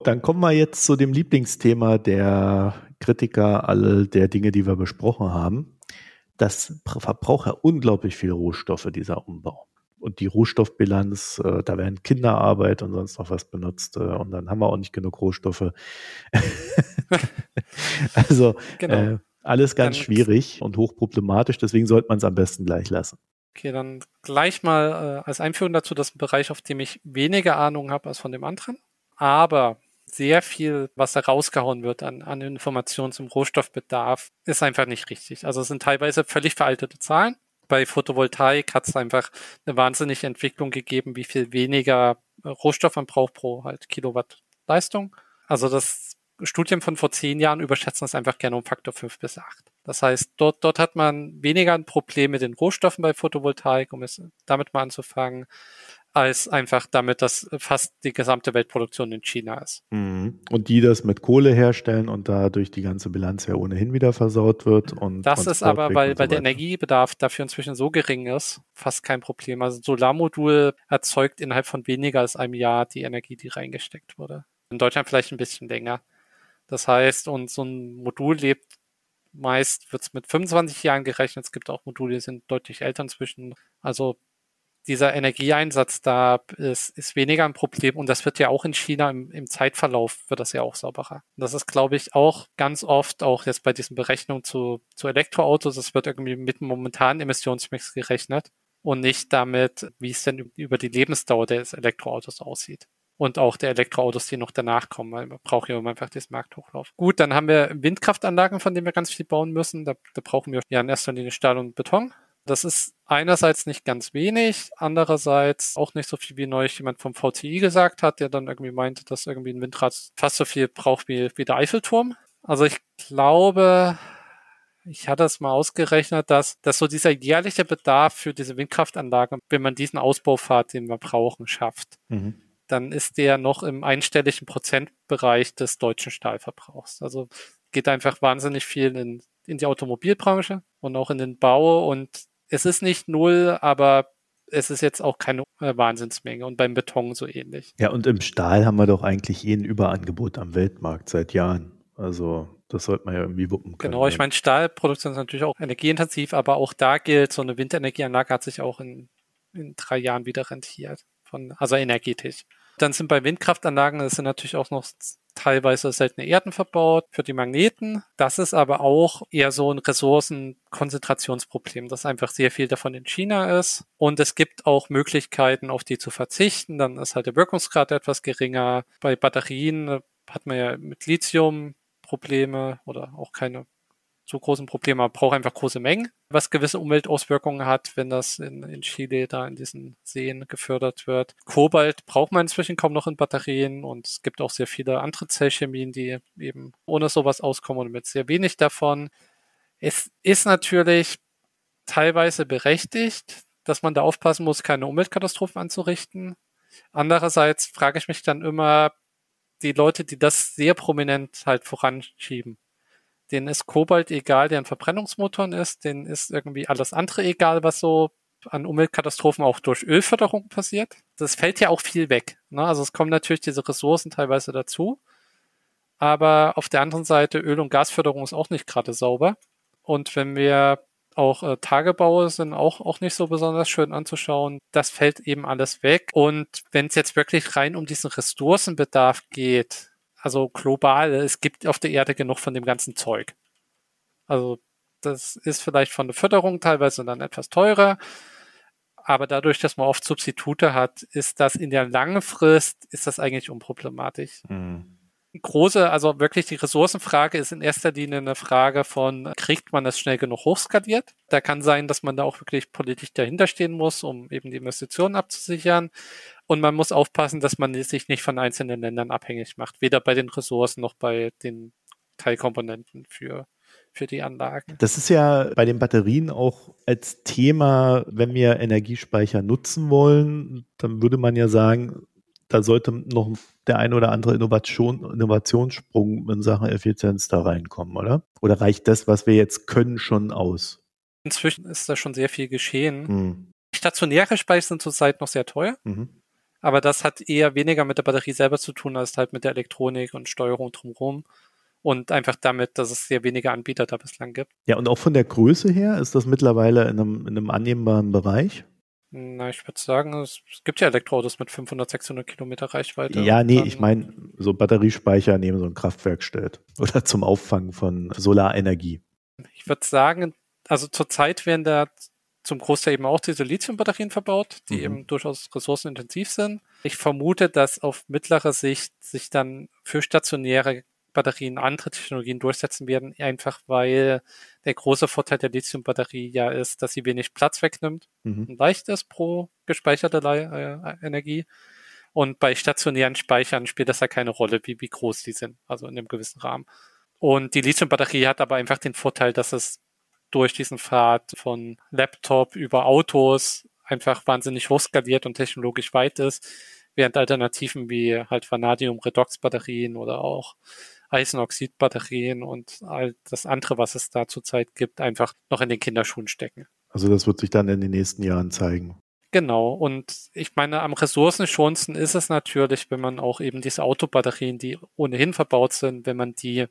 Dann kommen wir jetzt zu dem Lieblingsthema der Kritiker, alle der Dinge, die wir besprochen haben. Das verbraucht ja unglaublich viel Rohstoffe, dieser Umbau und die Rohstoffbilanz, äh, da werden Kinderarbeit und sonst noch was benutzt äh, und dann haben wir auch nicht genug Rohstoffe. also genau. äh, Alles ganz dann, schwierig und hochproblematisch, deswegen sollte man es am besten gleich lassen. Okay, dann gleich mal äh, als Einführung dazu, das ist ein Bereich, auf dem ich weniger Ahnung habe als von dem anderen. Aber sehr viel, was da rausgehauen wird an, an Informationen zum Rohstoffbedarf, ist einfach nicht richtig. Also es sind teilweise völlig veraltete Zahlen. Bei Photovoltaik hat es einfach eine wahnsinnige Entwicklung gegeben, wie viel weniger Rohstoff man braucht pro halt Kilowatt Leistung. Also das Studien von vor zehn Jahren überschätzen es einfach gerne um Faktor fünf bis acht. Das heißt, dort, dort hat man weniger ein Problem mit den Rohstoffen bei Photovoltaik, um es damit mal anzufangen, als einfach damit, dass fast die gesamte Weltproduktion in China ist. Mhm. Und die das mit Kohle herstellen und dadurch die ganze Bilanz ja ohnehin wieder versaut wird. Und das ist aber, weil, weil der Energiebedarf dafür inzwischen so gering ist, fast kein Problem. Also ein Solarmodul erzeugt innerhalb von weniger als einem Jahr die Energie, die reingesteckt wurde. In Deutschland vielleicht ein bisschen länger. Das heißt, und so ein Modul lebt meist, wird es mit 25 Jahren gerechnet. Es gibt auch Module, die sind deutlich älter inzwischen. Also dieser Energieeinsatz da ist, ist weniger ein Problem und das wird ja auch in China im, im Zeitverlauf wird das ja auch sauberer. das ist, glaube ich, auch ganz oft auch jetzt bei diesen Berechnungen zu, zu Elektroautos, das wird irgendwie mit dem momentanen Emissionsmix gerechnet und nicht damit, wie es denn über die Lebensdauer des Elektroautos aussieht und auch der Elektroautos, die noch danach kommen, weil man braucht ja einfach das Markthochlauf. Gut, dann haben wir Windkraftanlagen, von denen wir ganz viel bauen müssen. Da, da brauchen wir ja in erster Linie Stahl und Beton. Das ist einerseits nicht ganz wenig, andererseits auch nicht so viel, wie neulich jemand vom VCI gesagt hat, der dann irgendwie meinte, dass irgendwie ein Windrad fast so viel braucht wie, wie der Eiffelturm. Also ich glaube, ich hatte es mal ausgerechnet, dass, dass so dieser jährliche Bedarf für diese Windkraftanlagen, wenn man diesen Ausbaupfad, den wir brauchen, schafft, mhm dann ist der noch im einstelligen Prozentbereich des deutschen Stahlverbrauchs. Also geht einfach wahnsinnig viel in, in die Automobilbranche und auch in den Bau und es ist nicht null, aber es ist jetzt auch keine äh, Wahnsinnsmenge und beim Beton so ähnlich. Ja, und im Stahl haben wir doch eigentlich eh ein Überangebot am Weltmarkt seit Jahren. Also das sollte man ja irgendwie wuppen können. Genau, ich meine, Stahlproduktion ist natürlich auch energieintensiv, aber auch da gilt, so eine Windenergieanlage hat sich auch in, in drei Jahren wieder rentiert von, also energetisch. Dann sind bei Windkraftanlagen, es sind natürlich auch noch teilweise seltene Erden verbaut für die Magneten. Das ist aber auch eher so ein Ressourcenkonzentrationsproblem, dass einfach sehr viel davon in China ist. Und es gibt auch Möglichkeiten, auf die zu verzichten. Dann ist halt der Wirkungsgrad etwas geringer. Bei Batterien hat man ja mit Lithium Probleme oder auch keine so großen Problem. Man braucht einfach große Mengen, was gewisse Umweltauswirkungen hat, wenn das in, in Chile da in diesen Seen gefördert wird. Kobalt braucht man inzwischen kaum noch in Batterien und es gibt auch sehr viele andere Zellchemien, die eben ohne sowas auskommen und mit sehr wenig davon. Es ist natürlich teilweise berechtigt, dass man da aufpassen muss, keine Umweltkatastrophen anzurichten. Andererseits frage ich mich dann immer, die Leute, die das sehr prominent halt voranschieben, denen ist Kobalt egal, der ein Verbrennungsmotor ist, denen ist irgendwie alles andere egal, was so an Umweltkatastrophen auch durch Ölförderung passiert. Das fällt ja auch viel weg. Ne? Also es kommen natürlich diese Ressourcen teilweise dazu. Aber auf der anderen Seite, Öl- und Gasförderung ist auch nicht gerade sauber. Und wenn wir auch äh, Tagebaue sind auch, auch nicht so besonders schön anzuschauen. Das fällt eben alles weg. Und wenn es jetzt wirklich rein um diesen Ressourcenbedarf geht, also global, es gibt auf der Erde genug von dem ganzen Zeug. Also das ist vielleicht von der Förderung teilweise dann etwas teurer, aber dadurch, dass man oft Substitute hat, ist das in der langen Frist, ist das eigentlich unproblematisch. Mhm. Große, also wirklich die Ressourcenfrage ist in erster Linie eine Frage von, kriegt man das schnell genug hochskaliert? Da kann sein, dass man da auch wirklich politisch dahinter stehen muss, um eben die Investitionen abzusichern. Und man muss aufpassen, dass man sich nicht von einzelnen Ländern abhängig macht, weder bei den Ressourcen noch bei den Teilkomponenten für für die Anlagen. Das ist ja bei den Batterien auch als Thema, wenn wir Energiespeicher nutzen wollen, dann würde man ja sagen, da sollte noch der ein oder andere Innovation, Innovationssprung in Sachen Effizienz da reinkommen, oder? Oder reicht das, was wir jetzt können, schon aus? Inzwischen ist da schon sehr viel geschehen. Hm. Stationäre Speicher sind zurzeit noch sehr teuer. Mhm. Aber das hat eher weniger mit der Batterie selber zu tun, als halt mit der Elektronik und Steuerung drumherum. Und einfach damit, dass es sehr wenige Anbieter da bislang gibt. Ja, und auch von der Größe her ist das mittlerweile in einem, in einem annehmbaren Bereich? Na, ich würde sagen, es, gibt ja Elektroautos mit 500, 600 Kilometer Reichweite. Ja, nee, ich meine, so Batteriespeicher neben so ein Kraftwerk stellt. Oder zum Auffangen von Solarenergie. Ich würde sagen, also zurzeit werden da zum Großteil eben auch diese Lithium-Batterien verbaut, die mhm. eben durchaus ressourcenintensiv sind. Ich vermute, dass auf mittlere Sicht sich dann für stationäre Batterien andere Technologien durchsetzen werden, einfach weil der große Vorteil der Lithium-Batterie ja ist, dass sie wenig Platz wegnimmt mhm. und leicht ist pro gespeicherte äh, Energie. Und bei stationären Speichern spielt das ja keine Rolle, wie, wie groß die sind, also in einem gewissen Rahmen. Und die Lithium-Batterie hat aber einfach den Vorteil, dass es durch diesen Pfad von Laptop über Autos einfach wahnsinnig hochskaliert und technologisch weit ist, während Alternativen wie halt Vanadium-Redox-Batterien oder auch Eisenoxid-Batterien und all das andere, was es da zurzeit gibt, einfach noch in den Kinderschuhen stecken. Also das wird sich dann in den nächsten Jahren zeigen. Genau, und ich meine, am ressourcenschonendsten ist es natürlich, wenn man auch eben diese Autobatterien, die ohnehin verbaut sind, wenn man die,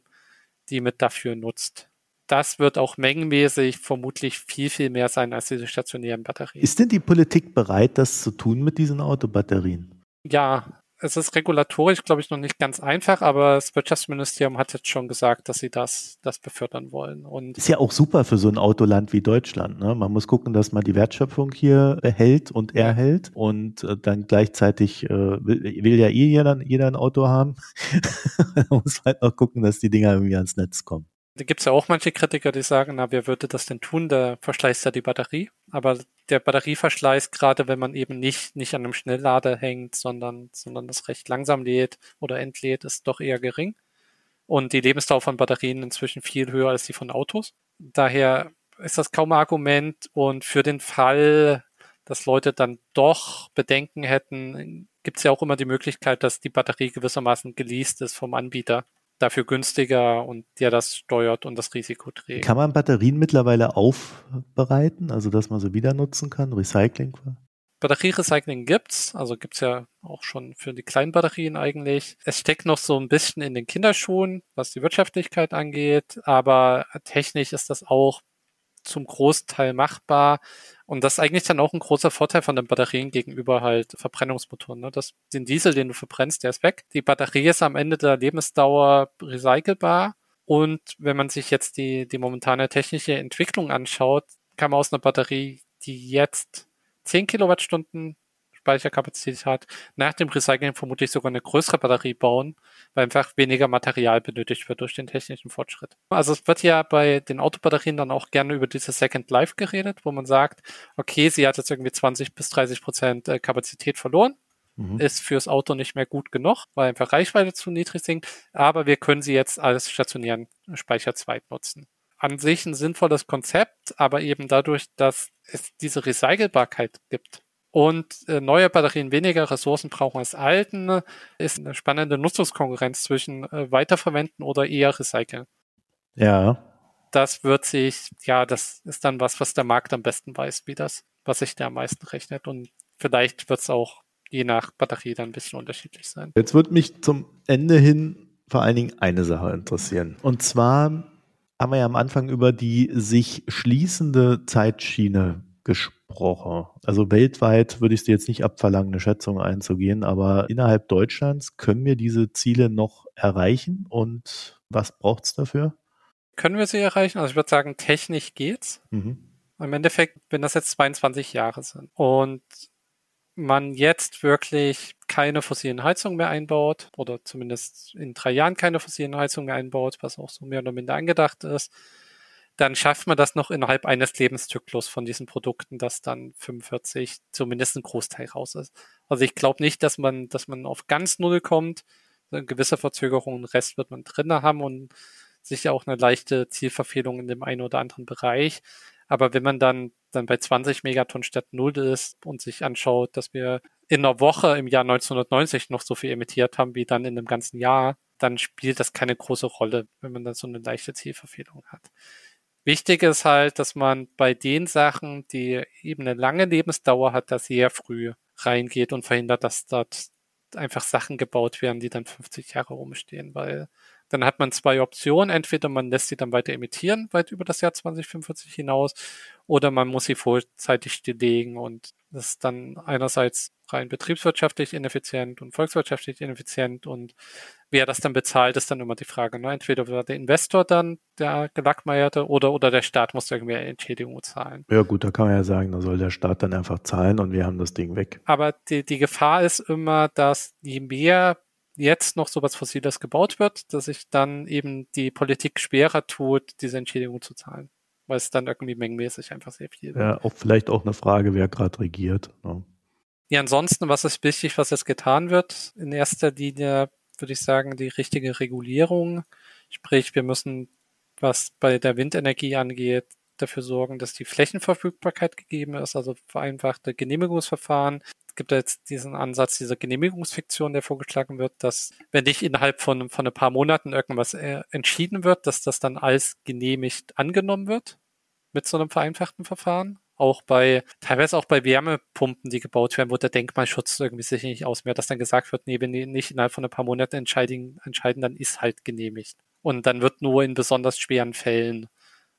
die mit dafür nutzt. Das wird auch mengenmäßig vermutlich viel, viel mehr sein als diese stationären Batterien. Ist denn die Politik bereit, das zu tun mit diesen Autobatterien? Ja, es ist regulatorisch, glaube ich, noch nicht ganz einfach, aber das Wirtschaftsministerium hat jetzt schon gesagt, dass sie das, das befördern wollen. Und ist ja auch super für so ein Autoland wie Deutschland. Ne? Man muss gucken, dass man die Wertschöpfung hier behält und erhält und äh, dann gleichzeitig äh, will, will, ja eh jeder, jeder ein Auto haben. man muss halt noch gucken, dass die Dinger irgendwie ans Netz kommen. Da gibt es ja auch manche Kritiker, die sagen, na, wer würde das denn tun? Der verschleißt ja die Batterie. Aber der Batterieverschleiß, gerade wenn man eben nicht, nicht an einem Schnelllader hängt, sondern, sondern das recht langsam lädt oder entlädt, ist doch eher gering. Und die Lebensdauer von Batterien inzwischen viel höher als die von Autos. Daher ist das kaum ein Argument. Und für den Fall, dass Leute dann doch Bedenken hätten, gibt es ja auch immer die Möglichkeit, dass die Batterie gewissermaßen geleast ist vom Anbieter dafür günstiger und der das steuert und das Risiko trägt. Kann man Batterien mittlerweile aufbereiten, also dass man sie wieder nutzen kann, Recycling? Batterierecycling gibt's, also gibt's ja auch schon für die kleinen Batterien eigentlich. Es steckt noch so ein bisschen in den Kinderschuhen, was die Wirtschaftlichkeit angeht, aber technisch ist das auch zum Großteil machbar. Und das ist eigentlich dann auch ein großer Vorteil von den Batterien gegenüber halt Verbrennungsmotoren. Ne? Das, den Diesel, den du verbrennst, der ist weg. Die Batterie ist am Ende der Lebensdauer recycelbar. Und wenn man sich jetzt die, die momentane technische Entwicklung anschaut, kann man aus einer Batterie, die jetzt 10 Kilowattstunden Speicherkapazität hat, nach dem Recycling vermutlich sogar eine größere Batterie bauen, weil einfach weniger Material benötigt wird durch den technischen Fortschritt. Also es wird ja bei den Autobatterien dann auch gerne über diese Second Life geredet, wo man sagt, okay, sie hat jetzt irgendwie 20 bis 30 Prozent äh, Kapazität verloren, mhm. ist fürs Auto nicht mehr gut genug, weil einfach Reichweite zu niedrig sinkt, aber wir können sie jetzt als stationären Speicher zweit nutzen. An sich ein sinnvolles Konzept, aber eben dadurch, dass es diese Recycelbarkeit gibt, und äh, neue Batterien weniger Ressourcen brauchen als alten, ist eine spannende Nutzungskonkurrenz zwischen äh, Weiterverwenden oder eher Recyceln. Ja. Das wird sich, ja, das ist dann was, was der Markt am besten weiß, wie das, was sich da am meisten rechnet. Und vielleicht wird es auch je nach Batterie dann ein bisschen unterschiedlich sein. Jetzt wird mich zum Ende hin vor allen Dingen eine Sache interessieren. Und zwar haben wir ja am Anfang über die sich schließende Zeitschiene gesprochen. Also weltweit würde ich es dir jetzt nicht abverlangen, eine Schätzung einzugehen, aber innerhalb Deutschlands können wir diese Ziele noch erreichen und was braucht es dafür? Können wir sie erreichen? Also ich würde sagen, technisch geht's. Mhm. Im Endeffekt, wenn das jetzt 22 Jahre sind und man jetzt wirklich keine fossilen Heizungen mehr einbaut oder zumindest in drei Jahren keine fossilen Heizungen mehr einbaut, was auch so mehr oder minder angedacht ist, dann schafft man das noch innerhalb eines Lebenszyklus von diesen Produkten, dass dann 45 zumindest ein Großteil raus ist. Also ich glaube nicht, dass man, dass man auf ganz Null kommt. Eine gewisse Verzögerung, einen Rest wird man drin haben und sicher auch eine leichte Zielverfehlung in dem einen oder anderen Bereich. Aber wenn man dann, dann bei 20 Megatonnen statt Null ist und sich anschaut, dass wir in einer Woche im Jahr 1990 noch so viel emittiert haben wie dann in einem ganzen Jahr, dann spielt das keine große Rolle, wenn man dann so eine leichte Zielverfehlung hat. Wichtig ist halt, dass man bei den Sachen, die eben eine lange Lebensdauer hat, da sehr früh reingeht und verhindert, dass dort einfach Sachen gebaut werden, die dann 50 Jahre rumstehen, weil dann hat man zwei Optionen. Entweder man lässt sie dann weiter emittieren, weit über das Jahr 2045 hinaus, oder man muss sie vorzeitig stilllegen und das ist dann einerseits rein betriebswirtschaftlich ineffizient und volkswirtschaftlich ineffizient und wer das dann bezahlt, ist dann immer die Frage. Ne? Entweder wird der Investor dann der Gelackmeierte oder, oder der Staat muss irgendwie eine Entschädigung zahlen. Ja gut, da kann man ja sagen, da soll der Staat dann einfach zahlen und wir haben das Ding weg. Aber die, die Gefahr ist immer, dass je mehr jetzt noch sowas Fossiles gebaut wird, dass sich dann eben die Politik schwerer tut, diese Entschädigung zu zahlen. Weil es dann irgendwie mengenmäßig einfach sehr viel Ja, auch vielleicht auch eine Frage, wer gerade regiert. Ne? Ja, ansonsten, was ist wichtig, was jetzt getan wird? In erster Linie würde ich sagen, die richtige Regulierung. Sprich, wir müssen, was bei der Windenergie angeht, dafür sorgen, dass die Flächenverfügbarkeit gegeben ist, also vereinfachte Genehmigungsverfahren. Es gibt jetzt diesen Ansatz, diese Genehmigungsfiktion, der vorgeschlagen wird, dass wenn nicht innerhalb von, von ein paar Monaten irgendwas äh, entschieden wird, dass das dann als genehmigt angenommen wird mit so einem vereinfachten Verfahren auch bei, teilweise auch bei Wärmepumpen, die gebaut werden, wo der Denkmalschutz irgendwie sich nicht ausmehrt, dass dann gesagt wird, nee, wenn die nicht innerhalb von ein paar Monaten entscheiden, entscheiden, dann ist halt genehmigt. Und dann wird nur in besonders schweren Fällen,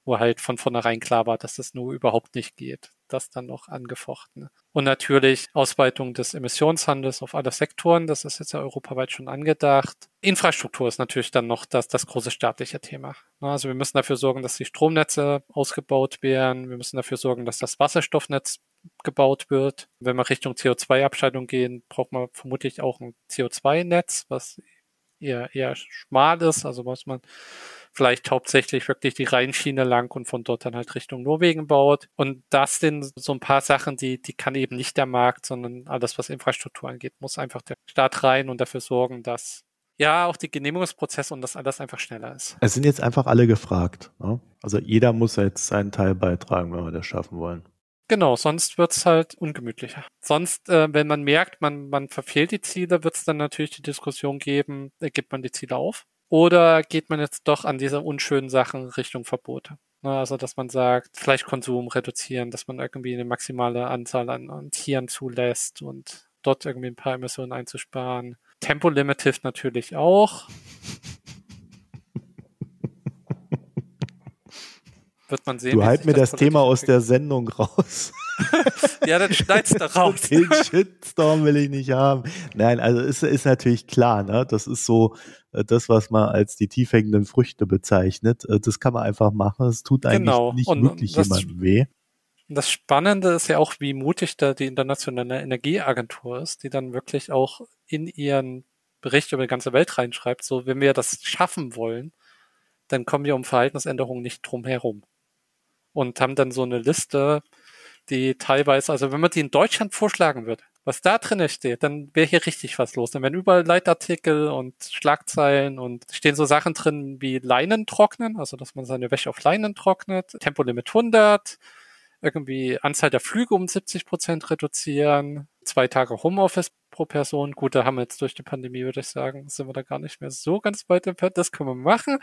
wo halt von vornherein klar war, dass das nur überhaupt nicht geht, das dann noch angefochten. Und natürlich Ausweitung des Emissionshandels auf alle Sektoren, das ist jetzt ja europaweit schon angedacht. Infrastruktur ist natürlich dann noch das, das große staatliche Thema. Also wir müssen dafür sorgen, dass die Stromnetze ausgebaut werden. Wir müssen dafür sorgen, dass das Wasserstoffnetz gebaut wird. Wenn wir Richtung CO2-Abscheidung gehen, braucht man vermutlich auch ein CO2-Netz, was eher, eher schmal ist, also was man vielleicht hauptsächlich wirklich die Rheinschiene lang und von dort dann halt Richtung Norwegen baut. Und das sind so ein paar Sachen, die, die kann eben nicht der Markt, sondern alles, was Infrastruktur angeht, muss einfach der Staat rein und dafür sorgen, dass ja, auch die Genehmigungsprozesse und das alles einfach schneller ist. Es sind jetzt einfach alle gefragt. Ne? Also jeder muss jetzt seinen Teil beitragen, wenn wir das schaffen wollen. Genau, sonst wird's halt ungemütlicher. Sonst, äh, wenn man merkt, man, man verfehlt die Ziele, wird's dann natürlich die Diskussion geben, äh, gibt man die Ziele auf? Oder geht man jetzt doch an diese unschönen Sachen Richtung Verbote? Ne, also, dass man sagt, Fleischkonsum reduzieren, dass man irgendwie eine maximale Anzahl an, an Tieren zulässt und dort irgendwie ein paar Emissionen einzusparen. Tempolimit hilft natürlich auch. Wird man sehen. Du halt mir das, das Thema aus der Sendung raus. ja, dann schneid's da raus. Den Shitstorm will ich nicht haben. Nein, also ist, ist natürlich klar, ne? Das ist so, äh, das, was man als die tiefhängenden Früchte bezeichnet, äh, das kann man einfach machen. Es tut eigentlich genau. nicht und, wirklich jemandem weh. Das Spannende ist ja auch, wie mutig da die internationale Energieagentur ist, die dann wirklich auch in ihren Bericht über die ganze Welt reinschreibt, so wenn wir das schaffen wollen, dann kommen wir um Verhaltensänderungen nicht drum herum. Und haben dann so eine Liste, die teilweise, also wenn man die in Deutschland vorschlagen würde, was da drin steht, dann wäre hier richtig was los. Dann werden überall Leitartikel und Schlagzeilen und stehen so Sachen drin wie Leinen trocknen, also dass man seine Wäsche auf Leinen trocknet, Tempolimit 100, irgendwie Anzahl der Flüge um 70 Prozent reduzieren, zwei Tage Homeoffice pro Person. Gut, da haben wir jetzt durch die Pandemie, würde ich sagen, sind wir da gar nicht mehr so ganz weit entfernt. Das können wir machen.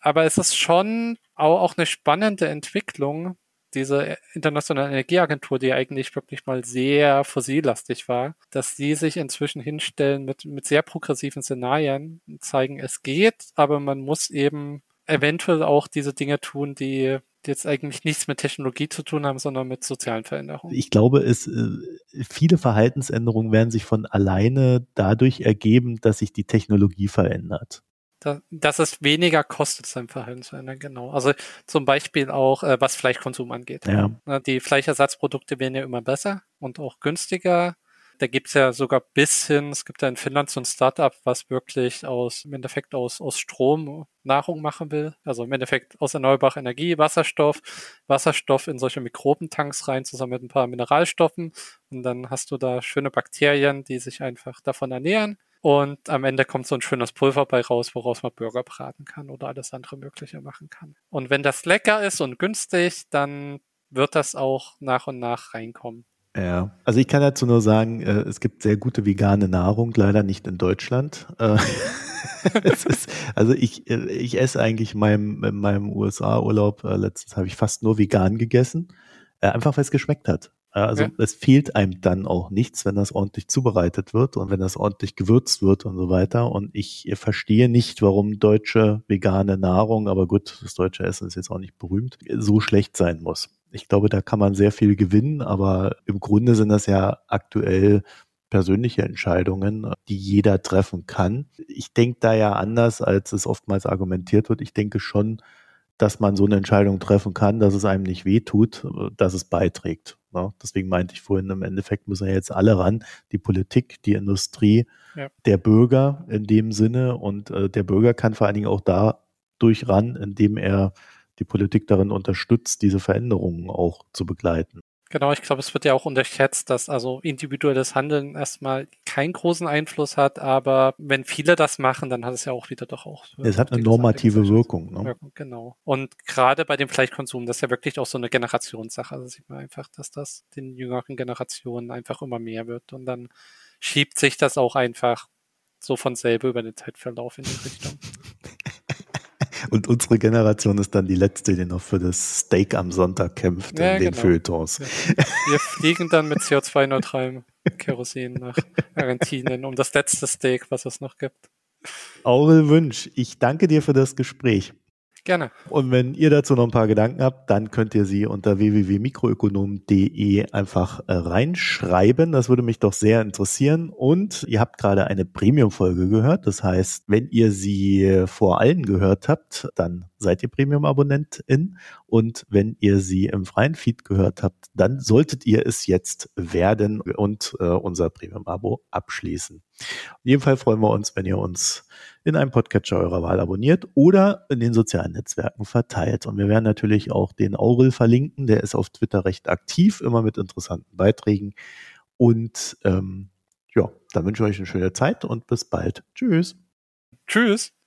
Aber es ist schon auch eine spannende Entwicklung, diese internationale Energieagentur, die eigentlich wirklich mal sehr fossillastig war, dass sie sich inzwischen hinstellen mit, mit sehr progressiven Szenarien, zeigen, es geht, aber man muss eben eventuell auch diese Dinge tun, die jetzt eigentlich nichts mit Technologie zu tun haben, sondern mit sozialen Veränderungen. Ich glaube, es äh, viele Verhaltensänderungen werden sich von alleine dadurch ergeben, dass sich die Technologie verändert dass es weniger kostet, sein Verhalten zu ändern, genau. Also zum Beispiel auch, äh, was Fleischkonsum angeht. Ja. Die Fleischersatzprodukte werden ja immer besser und auch günstiger. Da gibt's ja sogar bis hin, es gibt ja in Finnland so ein Startup, was wirklich aus, im Endeffekt aus, aus Strom Nahrung machen will. Also im Endeffekt aus erneuerbarer Energie, Wasserstoff, Wasserstoff in solche Mikrobentanks rein, zusammen mit ein paar Mineralstoffen. Und dann hast du da schöne Bakterien, die sich einfach davon ernähren. Und am Ende kommt so ein schönes Pulver bei raus, woraus man Burger braten kann oder alles andere Mögliche machen kann. Und wenn das lecker ist und günstig, dann wird das auch nach und nach reinkommen. Ja, also ich kann dazu nur sagen, äh, es gibt sehr gute vegane Nahrung, leider nicht in Deutschland. Äh, ist, also ich, äh, ich esse eigentlich in meinem, in meinem USA-Urlaub, letztens habe ich fast nur vegan gegessen, einfach weil es geschmeckt hat. Also ja. es fehlt einem dann auch nichts, wenn das ordentlich zubereitet wird und wenn das ordentlich gewürzt wird und so weiter. Und ich verstehe nicht, warum deutsche vegane Nahrung, aber gut, das deutsche Essen ist jetzt auch nicht berühmt, so schlecht sein muss. Ich glaube, da kann man sehr viel gewinnen, aber im Grunde sind das ja aktuell persönliche Entscheidungen, die jeder treffen kann. Ich denke da ja anders, als es oftmals argumentiert wird. Ich denke schon, dass man so eine Entscheidung treffen kann, dass es einem nicht wehtut, dass es beiträgt. Ne? Deswegen meinte ich vorhin, im Endeffekt müssen ja jetzt alle ran, die Politik, die Industrie, ja. der Bürger in dem Sinne. Und äh, der Bürger kann vor allen Dingen auch dadurch ran, indem er die Politik darin unterstützt, diese Veränderungen auch zu begleiten. Genau, ich glaube, es wird ja auch unterschätzt, dass also individuelles Handeln erstmal keinen großen Einfluss hat, aber wenn viele das machen, dann hat es ja auch wieder doch auch. Es hat eine normative Wirkung. Ne? Genau. Und gerade bei dem Fleischkonsum, das ist ja wirklich auch so eine Generationssache. Also sieht man einfach, dass das den jüngeren Generationen einfach immer mehr wird und dann schiebt sich das auch einfach so von selber über den Zeitverlauf in die Richtung. Und unsere Generation ist dann die letzte, die noch für das Steak am Sonntag kämpft ja, in den genau. Feuilletons. Ja. Wir fliegen dann mit CO2-neutralem Kerosin nach Argentinien um das letzte Steak, was es noch gibt. Aurel Wünsch, ich danke dir für das Gespräch. Gerne. Und wenn ihr dazu noch ein paar Gedanken habt, dann könnt ihr sie unter www.mikroökonom.de einfach äh, reinschreiben. Das würde mich doch sehr interessieren. Und ihr habt gerade eine Premium-Folge gehört. Das heißt, wenn ihr sie vor allen gehört habt, dann seid ihr Premium-Abonnentin. Und wenn ihr sie im freien Feed gehört habt, dann solltet ihr es jetzt werden und äh, unser Premium-Abo abschließen. In jedem Fall freuen wir uns, wenn ihr uns in einem Podcatcher eurer Wahl abonniert oder in den sozialen Netzwerken verteilt. Und wir werden natürlich auch den Aurel verlinken. Der ist auf Twitter recht aktiv, immer mit interessanten Beiträgen. Und ähm, ja, dann wünsche ich euch eine schöne Zeit und bis bald. Tschüss. Tschüss.